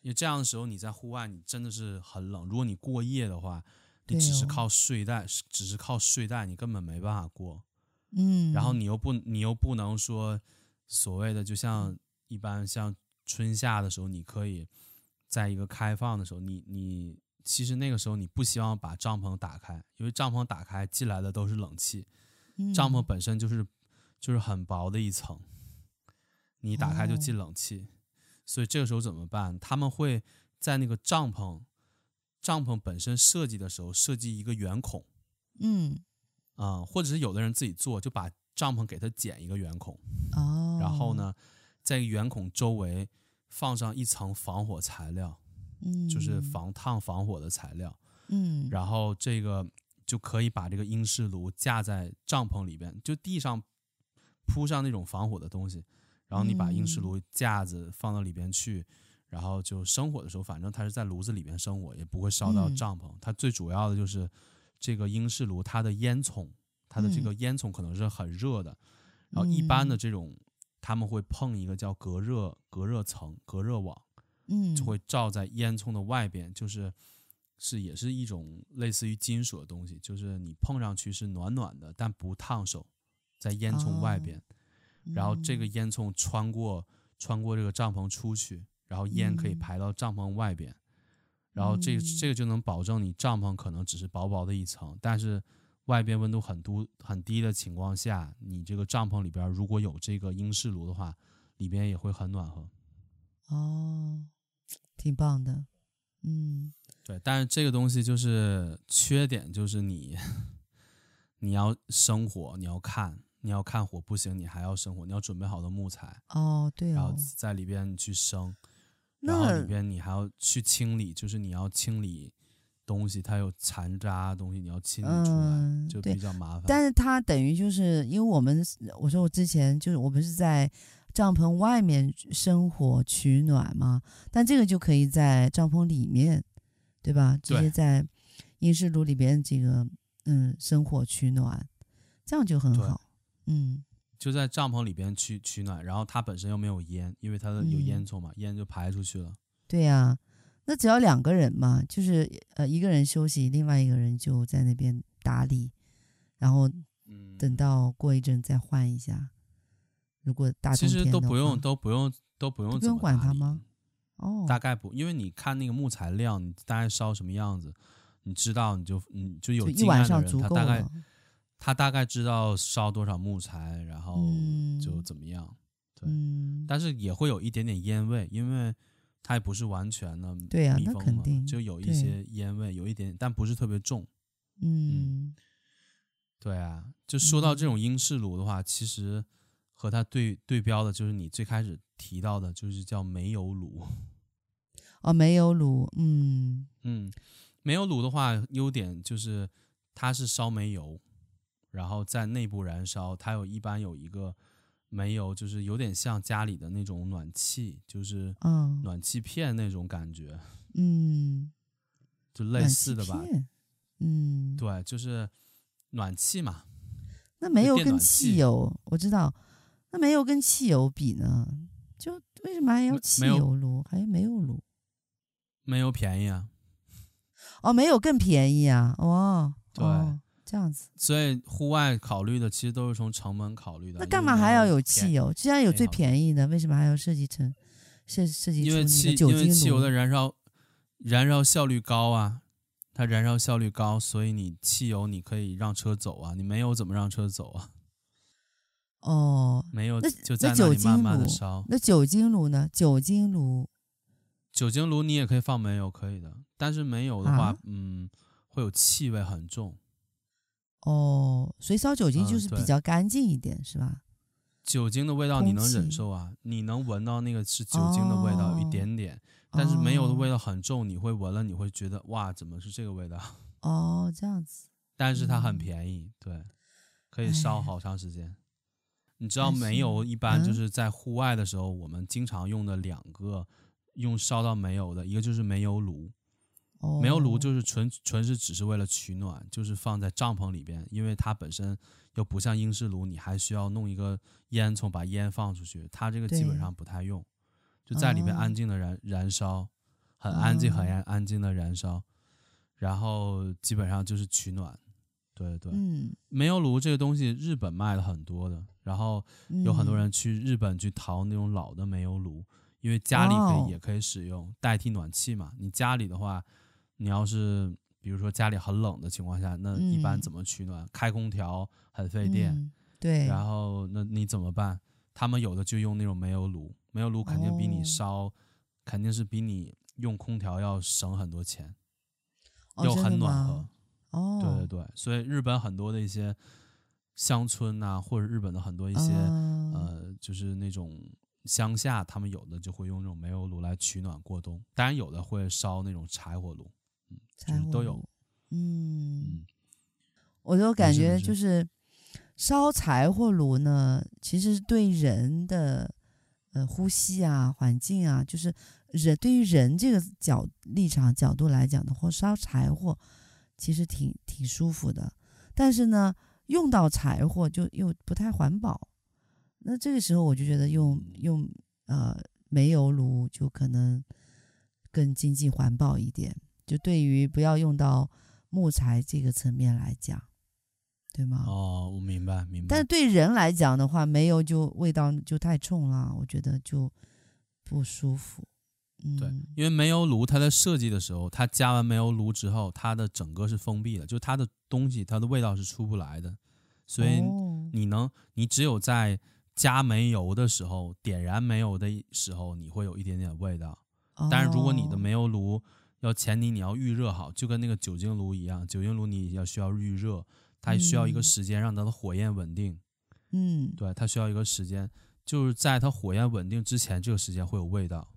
Speaker 1: 因为这样的时候你在户外你真的是很冷。如果你过夜的话，你只是靠睡袋，哦、只是靠睡袋，你根本没办法过。
Speaker 2: 嗯，
Speaker 1: 然后你又不，你又不能说所谓的，就像一般像。春夏的时候，你可以在一个开放的时候，你你其实那个时候你不希望把帐篷打开，因为帐篷打开进来的都是冷气，帐篷本身就是就是很薄的一层，你打开就进冷气，所以这个时候怎么办？他们会在那个帐篷帐篷本身设计的时候设计一个圆孔，
Speaker 2: 嗯。
Speaker 1: 啊，或者是有的人自己做，就把帐篷给它剪一个圆孔，
Speaker 2: 哦，
Speaker 1: 然后呢，在圆孔周围放上一层防火材料，
Speaker 2: 嗯，
Speaker 1: 就是防烫防火的材料，
Speaker 2: 嗯，
Speaker 1: 然后这个就可以把这个英式炉架在帐篷里边，就地上铺上那种防火的东西，然后你把英式炉架子放到里边去，嗯，然后就生火的时候，反正它是在炉子里边生火，也不会烧到帐篷。嗯，它最主要的就是这个英式炉，它的烟囱，它的这个烟囱可能是很热的，然后一般的这种。他们会碰一个叫隔热隔热层隔热网，
Speaker 2: 嗯，
Speaker 1: 就会罩在烟囱的外边，就是是也是一种类似于金属的东西，就是你碰上去是暖暖的，但不烫手，在烟囱外边，然后这个烟囱穿过穿过这个帐篷出去，然后烟可以排到帐篷外边，嗯、然后这个、这个就能保证你帐篷可能只是薄薄的一层，但是。外边温度很低很低的情况下，你这个帐篷里边如果有这个英式炉的话，里边也会很暖和。
Speaker 2: 哦，挺棒的，嗯，
Speaker 1: 对。但是这个东西就是缺点，就是你你要生火，你要看，你要看火不行，你还要生火，你要准备好的木材。
Speaker 2: 哦，对哦。
Speaker 1: 然后在里边去生，然后里边你还要去清理，就是你要清理。东西它有残渣东西，你要清理出来，嗯、就比较麻烦。
Speaker 2: 但是它等于就是因为我们，我说我之前就是我不是在帐篷外面生火取暖嘛，但这个就可以在帐篷里面，对吧？直接在阴湿炉里边这个嗯生火取暖，这样就很好。嗯，
Speaker 1: 就在帐篷里边去取暖，然后它本身又没有烟，因为它的有烟囱嘛，嗯、烟就排出去了。
Speaker 2: 对呀、啊。那只要两个人嘛，就是呃一个人休息，另外一个人就在那边打理，然后等到过一阵再换一下。如果大
Speaker 1: 其实都不用都不用都不用
Speaker 2: 都不用管它吗？哦，
Speaker 1: 大概不，因为你看那个木材量，你大概烧什么样子，你知道你就你就有经验的人，他大概他大概知道烧多少木材，然后就怎么样。嗯、对，
Speaker 2: 嗯、
Speaker 1: 但是也会有一点点烟味，因为。它也不是完全的密封嘛，
Speaker 2: 对呀，那肯定
Speaker 1: 就有一些烟味，有一点，但不是特别重。
Speaker 2: 嗯，
Speaker 1: 对啊，就说到这种英式炉的话，其实和它对对标的就是你最开始提到的，就是叫煤油炉。
Speaker 2: 哦，煤油炉，嗯
Speaker 1: 嗯，煤油炉的话，优点就是它是烧煤油，然后在内部燃烧，它有一般有一个煤油，就是有点像家里的那种暖气，就是嗯暖气片那种感觉，
Speaker 2: 嗯，
Speaker 1: 就类似的吧，
Speaker 2: 嗯，
Speaker 1: 对，就是暖气嘛。
Speaker 2: 那煤油跟汽油，我知道，那煤油跟汽油比呢？就为什么还要汽油炉？还有煤油炉？
Speaker 1: 煤油便宜啊。
Speaker 2: 哦，煤油更便宜啊！哦，
Speaker 1: 对。
Speaker 2: 哦这样子，
Speaker 1: 所以户外考虑的其实都是从成本考虑的。
Speaker 2: 那干嘛还要有汽油？既然有最便宜的，为什么还要设计成设设计？
Speaker 1: 因为汽因为汽油的燃烧燃烧效率高啊，它燃烧效率高，所以你汽油你可以让车走啊，你没有怎么让车走啊？
Speaker 2: 哦，<laughs>
Speaker 1: 没有，就在那里慢慢的烧。
Speaker 2: 那酒精炉呢？酒精炉，
Speaker 1: 酒精炉你也可以放煤油，可以的，但是煤油的话，啊、嗯，会有气味很重。
Speaker 2: 哦，所以烧酒精就是比较干净一点，嗯、是吧？
Speaker 1: 酒精的味道你能忍受啊？你能闻到那个是酒精的味道，哦、一点点，但是煤油的味道很重，你会闻了，你会觉得哇，怎么是这个味道？<laughs>
Speaker 2: 哦，这样子。
Speaker 1: 但是它很便宜，嗯、对，可以烧好长时间。你知道煤油一般就是在户外的时候，我们经常用的两个用烧到煤油的，一个就是煤油炉。煤油炉就是纯纯是只是为了取暖，就是放在帐篷里边，因为它本身又不像英式炉，你还需要弄一个烟囱把烟放出去，它这个基本上不太用，就在里面安静的燃燃烧，很安静很安安静的燃烧，然后基本上就是取暖，对对，煤油炉这个东西日本卖的很多的，然后有很多人去日本去淘那种老的煤油炉，因为家里可以也可以使用代替暖气嘛，你家里的话。你要是比如说家里很冷的情况下，那一般怎么取暖？嗯、开空调很费电，
Speaker 2: 嗯，对。
Speaker 1: 然后那你怎么办？他们有的就用那种煤油炉，煤油炉肯定比你烧，哦、肯定是比你用空调要省很多钱，
Speaker 2: 哦、
Speaker 1: 又很暖和。
Speaker 2: 哦，
Speaker 1: 对对对，所以日本很多的一些乡村呐、啊，或者日本的很多一些、哦、呃，就是那种乡下，他们有的就会用那种煤油炉来取暖过冬，当然有的会烧那种柴火炉。就是都有，
Speaker 2: 嗯，嗯，我就感觉就是烧柴火炉呢，其实对人的呃呼吸啊、环境啊，就是人对于人这个角立场角度来讲的话，烧柴火其实挺挺舒服的。但是呢，用到柴火就又不太环保。那这个时候我就觉得用用呃煤油炉就可能更经济环保一点。就对于不要用到木材这个层面来讲，对吗？
Speaker 1: 哦，我明白，明白。
Speaker 2: 但是对人来讲的话，煤油就味道就太冲了，我觉得就不舒服。嗯，
Speaker 1: 对，因为煤油炉它在设计的时候，它加完煤油炉之后，它的整个是封闭的，就它的东西，它的味道是出不来的。所以你能，你只有在加煤油的时候，点燃煤油的时候，你会有一点点味道。但是如果你的煤油炉，要前提你要预热好，就跟那个酒精炉一样，酒精炉你要需要预热，它需要一个时间让它的火焰稳定。
Speaker 2: 嗯，
Speaker 1: 对，它需要一个时间，就是在它火焰稳定之前，这个时间会有味道，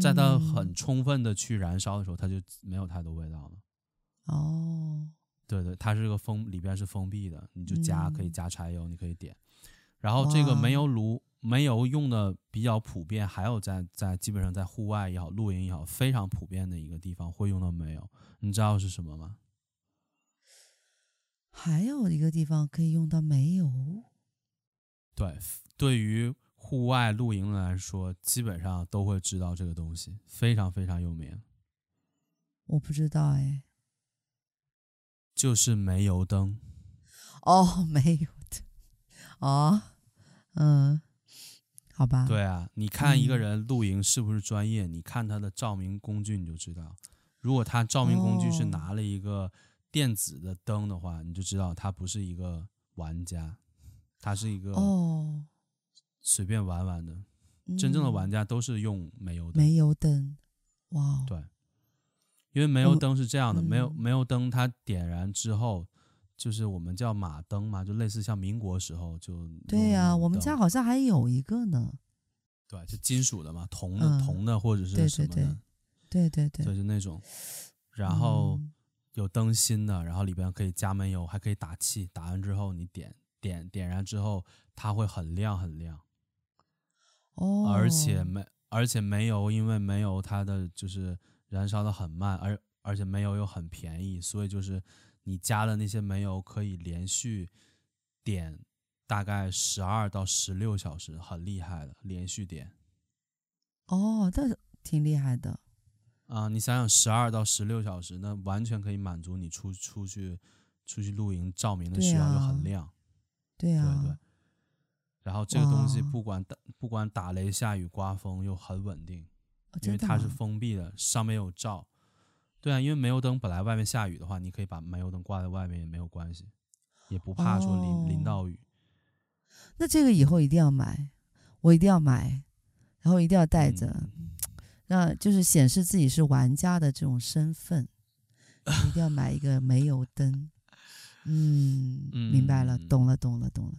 Speaker 1: 在它很充分的去燃烧的时候，它就没有太多味道了。
Speaker 2: 哦，
Speaker 1: 对对，它是个封，里边是封闭的，你就加可以加柴油，你可以点，然后这个煤油炉。煤油用的比较普遍，还有在在基本上在户外也好，露营也好，非常普遍的一个地方会用到煤油，你知道是什么吗？
Speaker 2: 还有一个地方可以用到煤油。
Speaker 1: 对，对于户外露营来说，基本上都会知道这个东西，非常非常有名。
Speaker 2: 我不知道哎，
Speaker 1: 就是煤油灯。
Speaker 2: 哦，<laughs> 煤油灯。哦，嗯。好吧，
Speaker 1: 对啊，你看一个人露营是不是专业？嗯、你看他的照明工具，你就知道。如果他照明工具是拿了一个电子的灯的话，哦、你就知道他不是一个玩家，他是一个哦随便玩玩的。哦、真正的玩家都是用煤油灯。
Speaker 2: 煤油灯，哇，
Speaker 1: 对，因为煤油灯是这样的，哦、煤油煤油灯它点燃之后。就是我们叫马灯嘛，就类似像民国时候就
Speaker 2: 对呀、啊，我们家好像还有一个呢。
Speaker 1: 对，就金属的嘛，铜的、嗯、铜的或者是什么的。
Speaker 2: 对对对，对对对，
Speaker 1: 就是那种。然后有灯芯的，然后里边可以加煤油，还可以打气，打完之后你点点点燃之后，它会很亮很亮。
Speaker 2: 哦，
Speaker 1: 而且煤而且煤油，因为煤油它的就是燃烧的很慢，而而且煤油又很便宜，所以就是你加的那些煤油可以连续点大概十二到十六小时，很厉害的连续点。
Speaker 2: 哦，这挺厉害的。
Speaker 1: 啊，你想想，十二到十六小时，那完全可以满足你出出去出去露营照明的需要，又很亮。
Speaker 2: 对啊，
Speaker 1: 对对。然后这个东西不管打不管打雷下雨刮风又很稳定，
Speaker 2: 哦、
Speaker 1: 因为它是封闭的，上面有罩。对啊，因为煤油灯本来外面下雨的话，你可以把煤油灯挂在外面也没有关系，也不怕说淋、哦、淋到雨。
Speaker 2: 那这个以后一定要买，我一定要买，然后一定要带着。嗯 <tsk> 那就是显示自己是玩家的这种身份，一定要买一个煤油灯。嗯，明白了，懂了，懂了，懂了。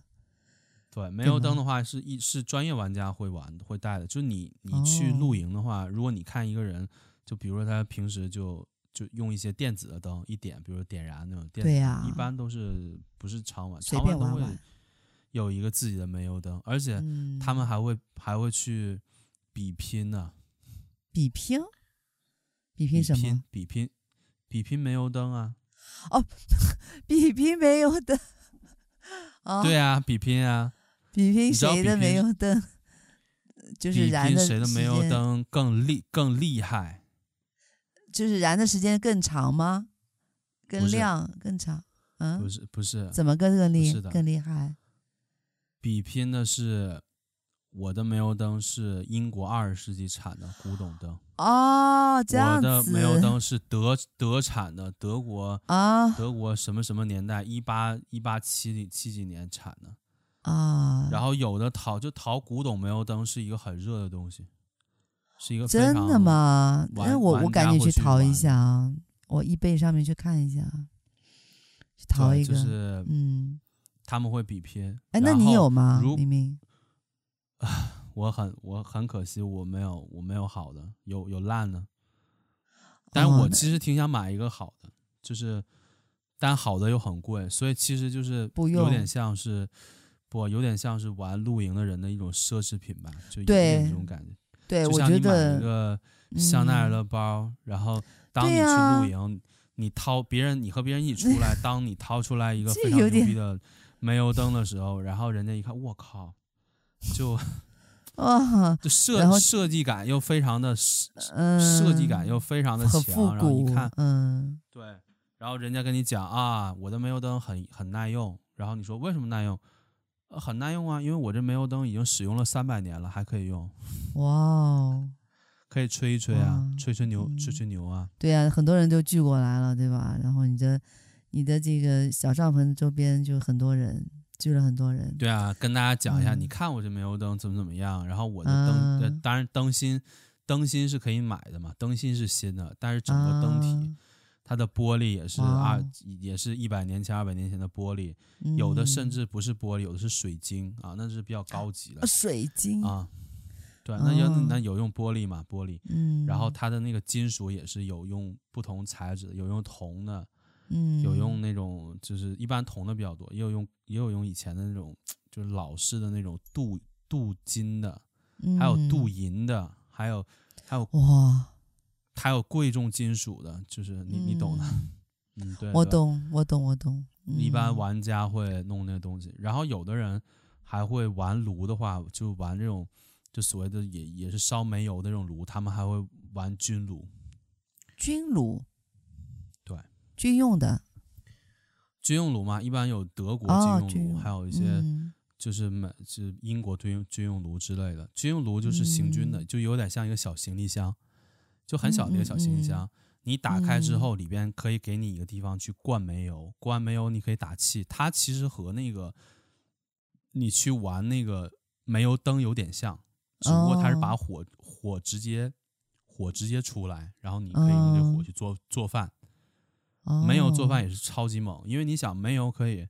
Speaker 1: 对，煤油灯的话是一是专业玩家会玩会带的。就你你去露营的话，哦，如果你看一个人，就比如说他平时就就用一些电子的灯一点，比如点燃那种电，对呀，一般都是不是常晚，常晚都会有一个自己的煤油灯，而且他们还会还会去比拼呢。
Speaker 2: 比拼，比拼什么？
Speaker 1: 比拼，比拼煤油灯啊！
Speaker 2: 哦，<laughs> 比拼煤油灯。哦，
Speaker 1: 对啊，比拼啊！
Speaker 2: 比拼谁的煤油灯？<laughs> 就是燃的
Speaker 1: 谁的煤油灯更厉更厉害？
Speaker 2: 就是燃的时间更长吗？更亮更长？嗯，
Speaker 1: 不是不是，
Speaker 2: 怎么更更厉更厉害？
Speaker 1: 比拼的是。我的煤油灯是英国二十世纪产的古董灯
Speaker 2: 哦，这样子。
Speaker 1: 我的煤油灯是德德产的，德国 <laughs> 啊，德国什么什么年代，一八一八七七几年产的
Speaker 2: 啊。
Speaker 1: 然后有的淘就淘古董煤油灯是一个很热的东西，是一个
Speaker 2: 真的吗？那我我赶紧去淘一下啊，我 eBay 上面去看一下，去淘一个。
Speaker 1: 就是
Speaker 2: 嗯，
Speaker 1: 他们会比拼。
Speaker 2: 哎，那你有吗？明明。
Speaker 1: 我很我很可惜，我没有我没有好的，有有烂的，但是我其实挺想买一个好的，就是，但好的又很贵，所以其实就是有点像是不，不有点像是玩露营的人的一种奢侈品吧，就有点这种感觉。
Speaker 2: 对，
Speaker 1: 就像你买一个香奈儿的包，嗯，然后当你去露营，你掏别人，你和别人一起出来，<laughs> 当你掏出来一个非常牛逼的煤油灯的时候，然后人家一看，我靠！就，<laughs>
Speaker 2: 啊，
Speaker 1: 就设设计感又非常的，嗯，设计感又非常的强，然后一看，
Speaker 2: 嗯，
Speaker 1: 对，然后人家跟你讲啊，我的煤油灯很很耐用，然后你说为什么耐用？呃，很耐用啊，因为我这煤油灯已经使用了三百年了，还可以用。
Speaker 2: 哇哦，<laughs>
Speaker 1: 可以吹一吹啊，吹吹牛，吹吹牛啊。
Speaker 2: 对啊，很多人都聚过来了，对吧？然后你的你的这个小帐篷周边就很多人。聚了很多人，
Speaker 1: 对啊，跟大家讲一下，嗯、你看我这煤油灯怎么怎么样，然后我的灯，嗯、当然灯芯，灯芯是可以买的嘛，灯芯是新的，但是整个灯体，嗯、它的玻璃也是二，也是一百年前、二百年前的玻璃，嗯，有的甚至不是玻璃，有的是水晶啊，那是比较高级的。
Speaker 2: 水晶。
Speaker 1: 啊，对，那有那有用玻璃嘛，玻璃，
Speaker 2: 嗯，
Speaker 1: 然后它的那个金属也是有用不同材质的，有用铜的。
Speaker 2: 嗯，
Speaker 1: 有用那种，就是一般铜的比较多，也有用，也有用以前的那种，就是老式的那种镀镀金的，还有镀银的，还有还有
Speaker 2: 哇，
Speaker 1: 还有贵重金属的，就是你你懂的，嗯，<laughs> 对，
Speaker 2: 我懂，我懂，我懂。
Speaker 1: 一般玩家会弄那个东西，然后有的人还会玩炉的话，就玩这种，就所谓的也也是烧煤油的这种炉，他们还会玩军炉，
Speaker 2: 军炉。对。军用的，
Speaker 1: 军用炉嘛，一般有德国军用炉，
Speaker 2: 哦、
Speaker 1: 还有一些就是美，嗯、是英国军用军用炉之类的。军用炉就是行军的，嗯，就有点像一个小行李箱，就很小的一个小行李箱。嗯嗯嗯，你打开之后，里边可以给你一个地方去灌煤油，灌煤油你可以打气。它其实和那个你去玩那个煤油灯有点像，只不过它是把火火直接火直接出来，然后你可以用这火去做做饭。煤油做饭也是超级猛，因为你想煤油可以，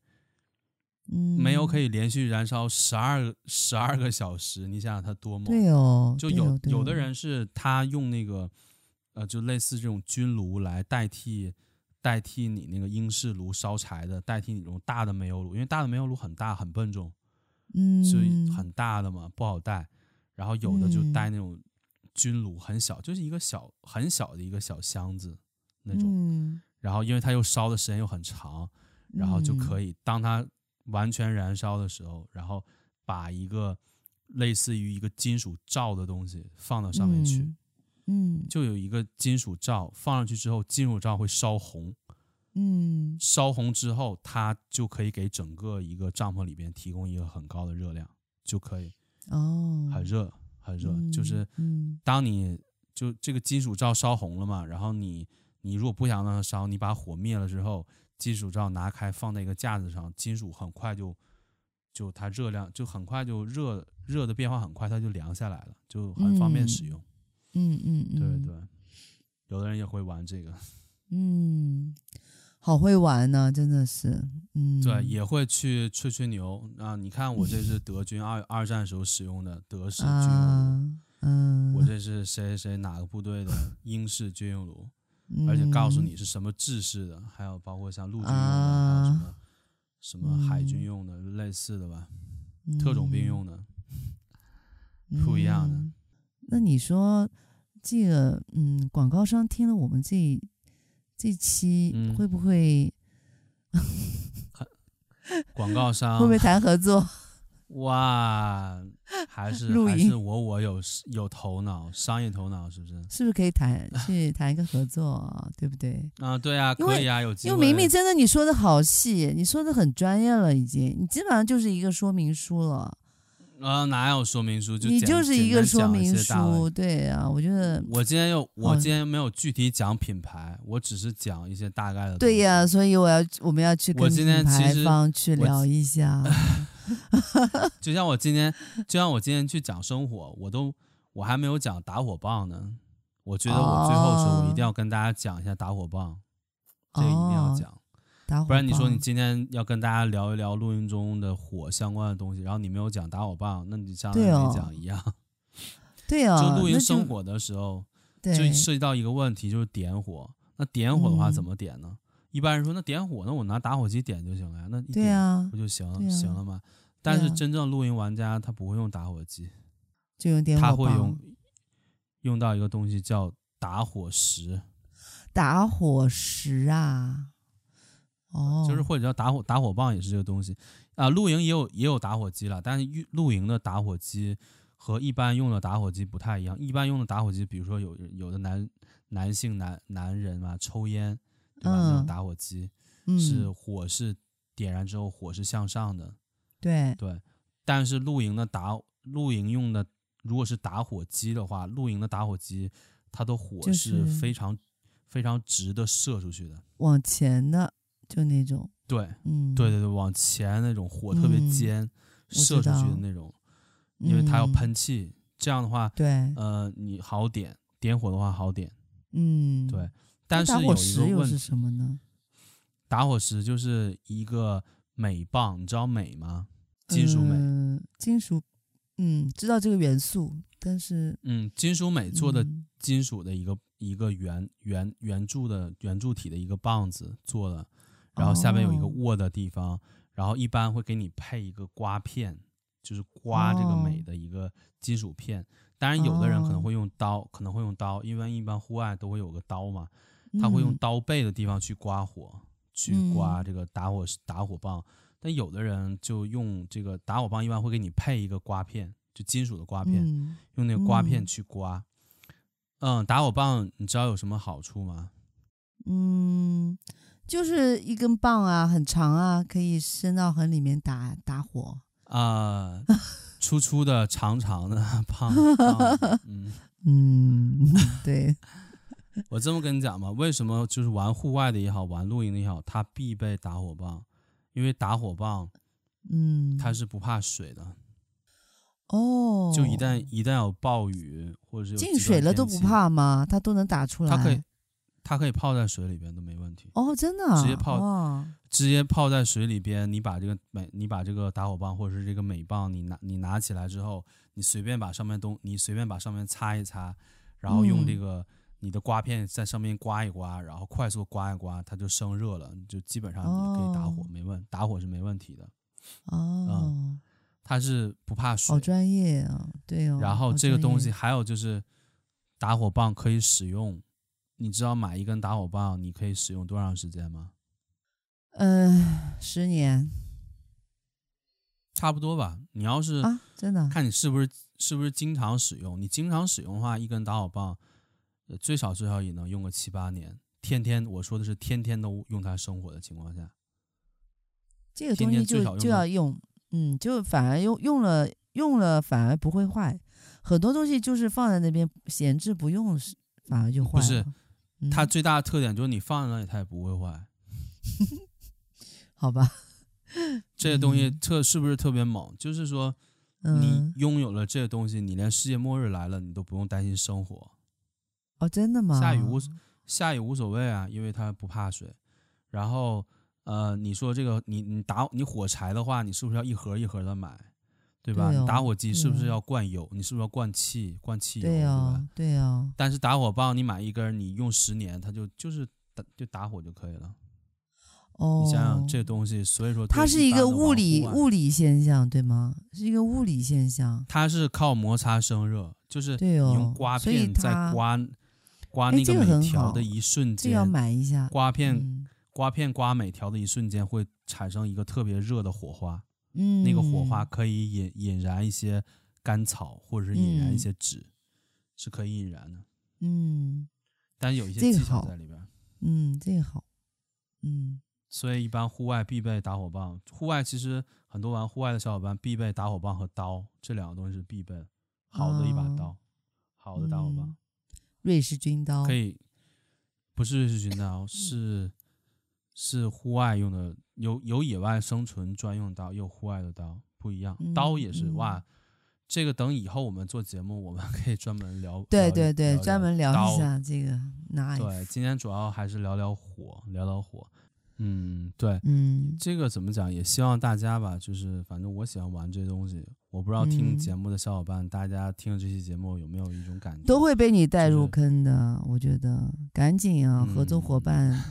Speaker 1: 煤油可以连续燃烧十二十二个小时，你想想它多猛。
Speaker 2: 对哦，
Speaker 1: 就有有的人是他用那个，呃，就类似这种军炉来代替代替你那个英式炉烧柴的，代替你这种大的煤油炉，因为大的煤油炉很大很笨重，
Speaker 2: 嗯，
Speaker 1: 所以很大的嘛不好带。然后有的就带那种军炉，很小，就是一个小很小的一个小箱子那种。
Speaker 2: 嗯、
Speaker 1: 然后因为它又烧的时间又很长，然后就可以当它完全燃烧的时候，然后把一个类似于一个金属罩的东西放到上面去。
Speaker 2: 嗯嗯，
Speaker 1: 就有一个金属罩放上去之后，金属罩会烧红，
Speaker 2: 嗯，
Speaker 1: 烧红之后，它就可以给整个一个帐篷里边提供一个很高的热量，就可以，
Speaker 2: 哦，
Speaker 1: 很热，很热，
Speaker 2: 嗯、
Speaker 1: 就是，当你就这个金属罩烧红了嘛，然后你你如果不想让它烧，你把火灭了之后，金属罩拿开放在一个架子上，金属很快就就它热量就很快就热热的变化很快，它就凉下来了，就很方便使用。嗯
Speaker 2: 嗯嗯嗯，
Speaker 1: 对对，有的人也会玩这个，
Speaker 2: 嗯，好会玩呢、啊，真的是，嗯，
Speaker 1: 对，也会去吹吹牛。啊。你看我这是德军二 <laughs> 二战时候使用的德式军用炉，
Speaker 2: 啊、嗯，
Speaker 1: 我这是谁谁哪个部队的英式军用炉，嗯、而且告诉你是什么制式的，还有包括像陆军用的，
Speaker 2: 啊、
Speaker 1: 还有什么什么海军用的，嗯、类似的吧，特种兵用的，
Speaker 2: 嗯、
Speaker 1: 不一样的。
Speaker 2: 那你说？这个嗯，广告商听了我们这这期会不会？
Speaker 1: 嗯、广告商
Speaker 2: 会不会谈合作？
Speaker 1: 哇，还是还是我我有有头脑，商业头脑是不是？
Speaker 2: 是不是可以谈去谈一个合作，对不对？
Speaker 1: 啊，对啊，可以啊，有机会。
Speaker 2: 因为明明真的你说的好细，你说的很专业了，已经，你基本上就是一个说明书了。
Speaker 1: 呃，哪有说明书？就
Speaker 2: 你就是一个说明书，对啊，我觉得
Speaker 1: 我今天又我今天没有具体讲品牌，我只是讲一些大概的。
Speaker 2: 对呀，所以我要我们要去跟品牌方去聊一下。<laughs> <laughs>
Speaker 1: 就像我今天，就像我今天去讲生火，我都我还没有讲打火棒呢。我觉得我最后的时候，我一定要跟大家讲一下打火棒，这个一定要讲。不然你说你今天要跟大家聊一聊录音中的火相关的东西，然后你没有讲打火棒，那你相当于没讲一样。<laughs>
Speaker 2: 对啊、哦，
Speaker 1: 就录音生火的时候，就涉及到一个问题，就是点火。那点火的话怎么点呢？嗯、一般人说，那点火，那我拿打火机点就行了呀，那一点不就行、啊、行了吗？但是真正露营玩家他不会用打火机，
Speaker 2: 就用点火棒，
Speaker 1: 他会用用到一个东西叫打火石。
Speaker 2: 打火石啊。哦，
Speaker 1: 就是或者叫打火打火棒也是这个东西啊，露营也有也有打火机了，但是露营的打火机和一般用的打火机不太一样。一般用的打火机，比如说有有的男男性男男人嘛，抽烟对吧？嗯、那种打火机是火是点燃之后火是向上的，
Speaker 2: 对
Speaker 1: 对。但是露营的打露营用的如果是打火机的话，露营的打火机它的火是非常、就是、非常直的射出去的，
Speaker 2: 往前的。就那种，
Speaker 1: 对，
Speaker 2: 嗯，
Speaker 1: 对对对，往前那种火特别尖，嗯、射出去的那种，因为它要喷气，嗯、这样的话，
Speaker 2: 对，
Speaker 1: 呃，你好点，点火的话好点，
Speaker 2: 嗯，
Speaker 1: 对。但是有一个问题
Speaker 2: 是什么呢？
Speaker 1: 打火石就是一个镁棒，你知道镁吗？金属镁、
Speaker 2: 呃，金属，嗯，知道这个元素，但是，
Speaker 1: 嗯，金属镁做的金属的一个、嗯、一个圆圆圆柱的圆柱体的一个棒子做的。然后下面有一个握的地方，哦、然后一般会给你配一个刮片，就是刮这个镁的一个金属片。哦、当然，有的人可能会用刀，哦、可能会用刀，因为一般户外都会有个刀嘛，他会用刀背的地方去刮火，嗯、去刮这个打火打火棒。但有的人就用这个打火棒，一般会给你配一个刮片，就金属的刮片，
Speaker 2: 嗯、
Speaker 1: 用那个刮片去刮。嗯，嗯，打火棒你知道有什么好处吗？
Speaker 2: 嗯。就是一根棒啊，很长啊，可以伸到很里面打打火
Speaker 1: 啊，呃、粗粗的、长长的 <laughs> 棒。<laughs> 嗯
Speaker 2: 嗯，对。<laughs>
Speaker 1: 我这么跟你讲吧，为什么就是玩户外的也好，玩露营的也好，它必备打火棒，因为打火棒，
Speaker 2: 嗯，
Speaker 1: 它是不怕水的。
Speaker 2: 哦，
Speaker 1: 就一旦一旦有暴雨或者是
Speaker 2: 进水了都不怕吗？它都能打出来。
Speaker 1: 它可以。它可以泡在水里边都没问题
Speaker 2: 哦，真的，
Speaker 1: 直接泡，
Speaker 2: 哇
Speaker 1: 直接泡在水里边。你把这个美，你把这个打火棒或者是这个镁棒，你拿你拿起来之后，你随便把上面东，你随便把上面擦一擦，然后用这个，你的刮片在上面刮一刮，然后快速刮一刮，它就生热了，就基本上你可以打火，
Speaker 2: 哦、
Speaker 1: 没问打火是没问题的。
Speaker 2: 哦、
Speaker 1: 嗯，它是不怕水，
Speaker 2: 好专业啊，对哦。
Speaker 1: 然后这个东西还有就是打火棒可以使用，你知道买一根打火棒你可以使用多长时间吗？
Speaker 2: 嗯、呃，十年，
Speaker 1: 差不多吧。你要是
Speaker 2: 啊，真的
Speaker 1: 看你是不是是不是经常使用，你经常使用的话，一根打火棒。最少最少也能用个七八年，天天我说的是天天都用它生活的情况下，
Speaker 2: 这个东西就就要用，嗯，就反而用用了用了反而不会坏，很多东西就是放在那边闲置不用，反而就坏了。
Speaker 1: 不是，
Speaker 2: 嗯、
Speaker 1: 它最大的特点就是你放在那里它也不会坏，<laughs>
Speaker 2: 好吧？<laughs>
Speaker 1: 这个东西特是不是特别猛？就是说，你拥有了这个东西，你连世界末日来了你都不用担心生火。
Speaker 2: 哦，真的吗？
Speaker 1: 下雨无下雨无所谓啊，因为它不怕水。然后，呃，你说这个，你你打你火柴的话，你是不是要一盒一盒的买，对吧？
Speaker 2: 对哦、
Speaker 1: 你打火机是不是要灌油？
Speaker 2: 哦、
Speaker 1: 你是不是要灌气？灌汽油？
Speaker 2: 对哦，
Speaker 1: 对吧？
Speaker 2: 对哦。
Speaker 1: 但是打火棒你买一根，你用十年，它就就是打就打火就可以了。
Speaker 2: 哦。
Speaker 1: 你想想这东西，所以说
Speaker 2: 它是一个物理物理现象，对吗？是一个物理现象。
Speaker 1: 它是靠摩擦生热，就是你
Speaker 2: 哦
Speaker 1: 用刮片在刮。刮那个每条的一瞬间，
Speaker 2: 这个、要买一下。
Speaker 1: 刮片、
Speaker 2: 嗯、
Speaker 1: 刮片刮每条的一瞬间会产生一个特别热的火花，
Speaker 2: 嗯，
Speaker 1: 那个火花可以引引燃一些干草或者是引燃一些纸，嗯、是可以引燃的。
Speaker 2: 嗯，
Speaker 1: 但有一些技巧在里边。
Speaker 2: 嗯，这个好。嗯，
Speaker 1: 所以一般户外必备打火棒。户外其实很多玩户外的小伙伴必备打火棒和刀，这两个东西是必备。好的一把刀，哦、好的打火棒。
Speaker 2: 嗯瑞士军刀
Speaker 1: 可以，不是瑞士军刀，是是户外用的，有有野外生存专用刀，有户外的刀，不一样。
Speaker 2: 嗯、
Speaker 1: 刀也是、
Speaker 2: 嗯、
Speaker 1: 哇，这个等以后我们做节目，我们可以专门聊。
Speaker 2: 对
Speaker 1: 对对，
Speaker 2: 专门聊一下这个。拿
Speaker 1: 对，今天主要还是聊聊火，聊聊火。嗯，对，
Speaker 2: 嗯，
Speaker 1: 这个怎么讲？也希望大家吧，就是反正我喜欢玩这些东西。我不知道听节目的小伙伴，嗯、大家听了这期节目有没有一种感觉？
Speaker 2: 都会被你带入坑的，就是、我觉得赶紧啊，合作伙伴，嗯、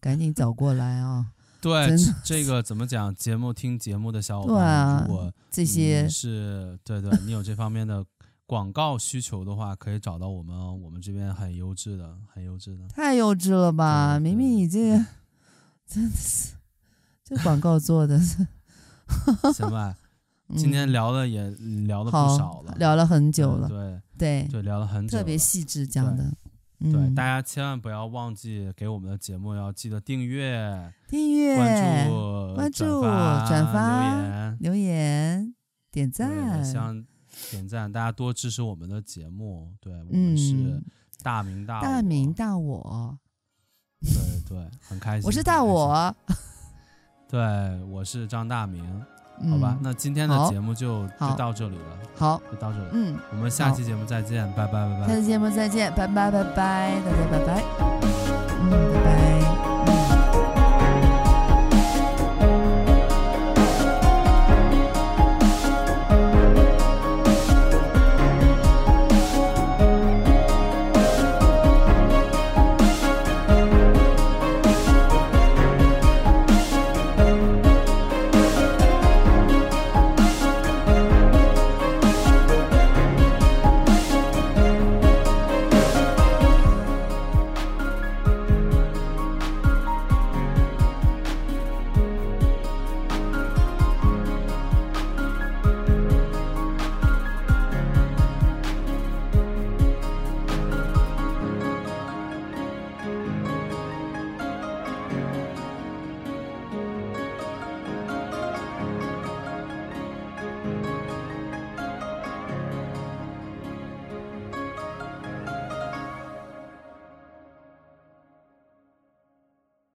Speaker 2: 赶紧找过来啊！<laughs>
Speaker 1: 对，<laughs> 这个怎么讲？节目听节目的小伙伴，
Speaker 2: 啊、
Speaker 1: 如果
Speaker 2: 这些
Speaker 1: 是对对，你有这方面的广告需求的话，可以找到我们哦。我们这边很优质的，很优质的，
Speaker 2: 太优质了吧！明明你这个。真的是，这广告做的是，<laughs>
Speaker 1: 行吧？今天聊的也聊的不少了，
Speaker 2: 聊了很久了，
Speaker 1: 对。
Speaker 2: 对。
Speaker 1: 对，聊了很久，
Speaker 2: 特别细致讲的，
Speaker 1: 对，大家千万不要忘记给我们的节目要记得订阅、
Speaker 2: 订阅、
Speaker 1: 关注、
Speaker 2: 关注、转发、
Speaker 1: 留言、
Speaker 2: 留言、点赞，
Speaker 1: 希望点赞，大家多支持我们的节目，对我们是大明大
Speaker 2: 大明大我。
Speaker 1: 对对，很开心。
Speaker 2: 我是大我，<laughs>
Speaker 1: 对，我是张大明，嗯、好吧，那今天的节目就就到这里了，
Speaker 2: 好，
Speaker 1: 就到这里，
Speaker 2: 嗯，
Speaker 1: 我们下期节目再见，拜拜拜拜，
Speaker 2: 下期节目再见，拜拜拜拜，大家拜拜，嗯，拜拜。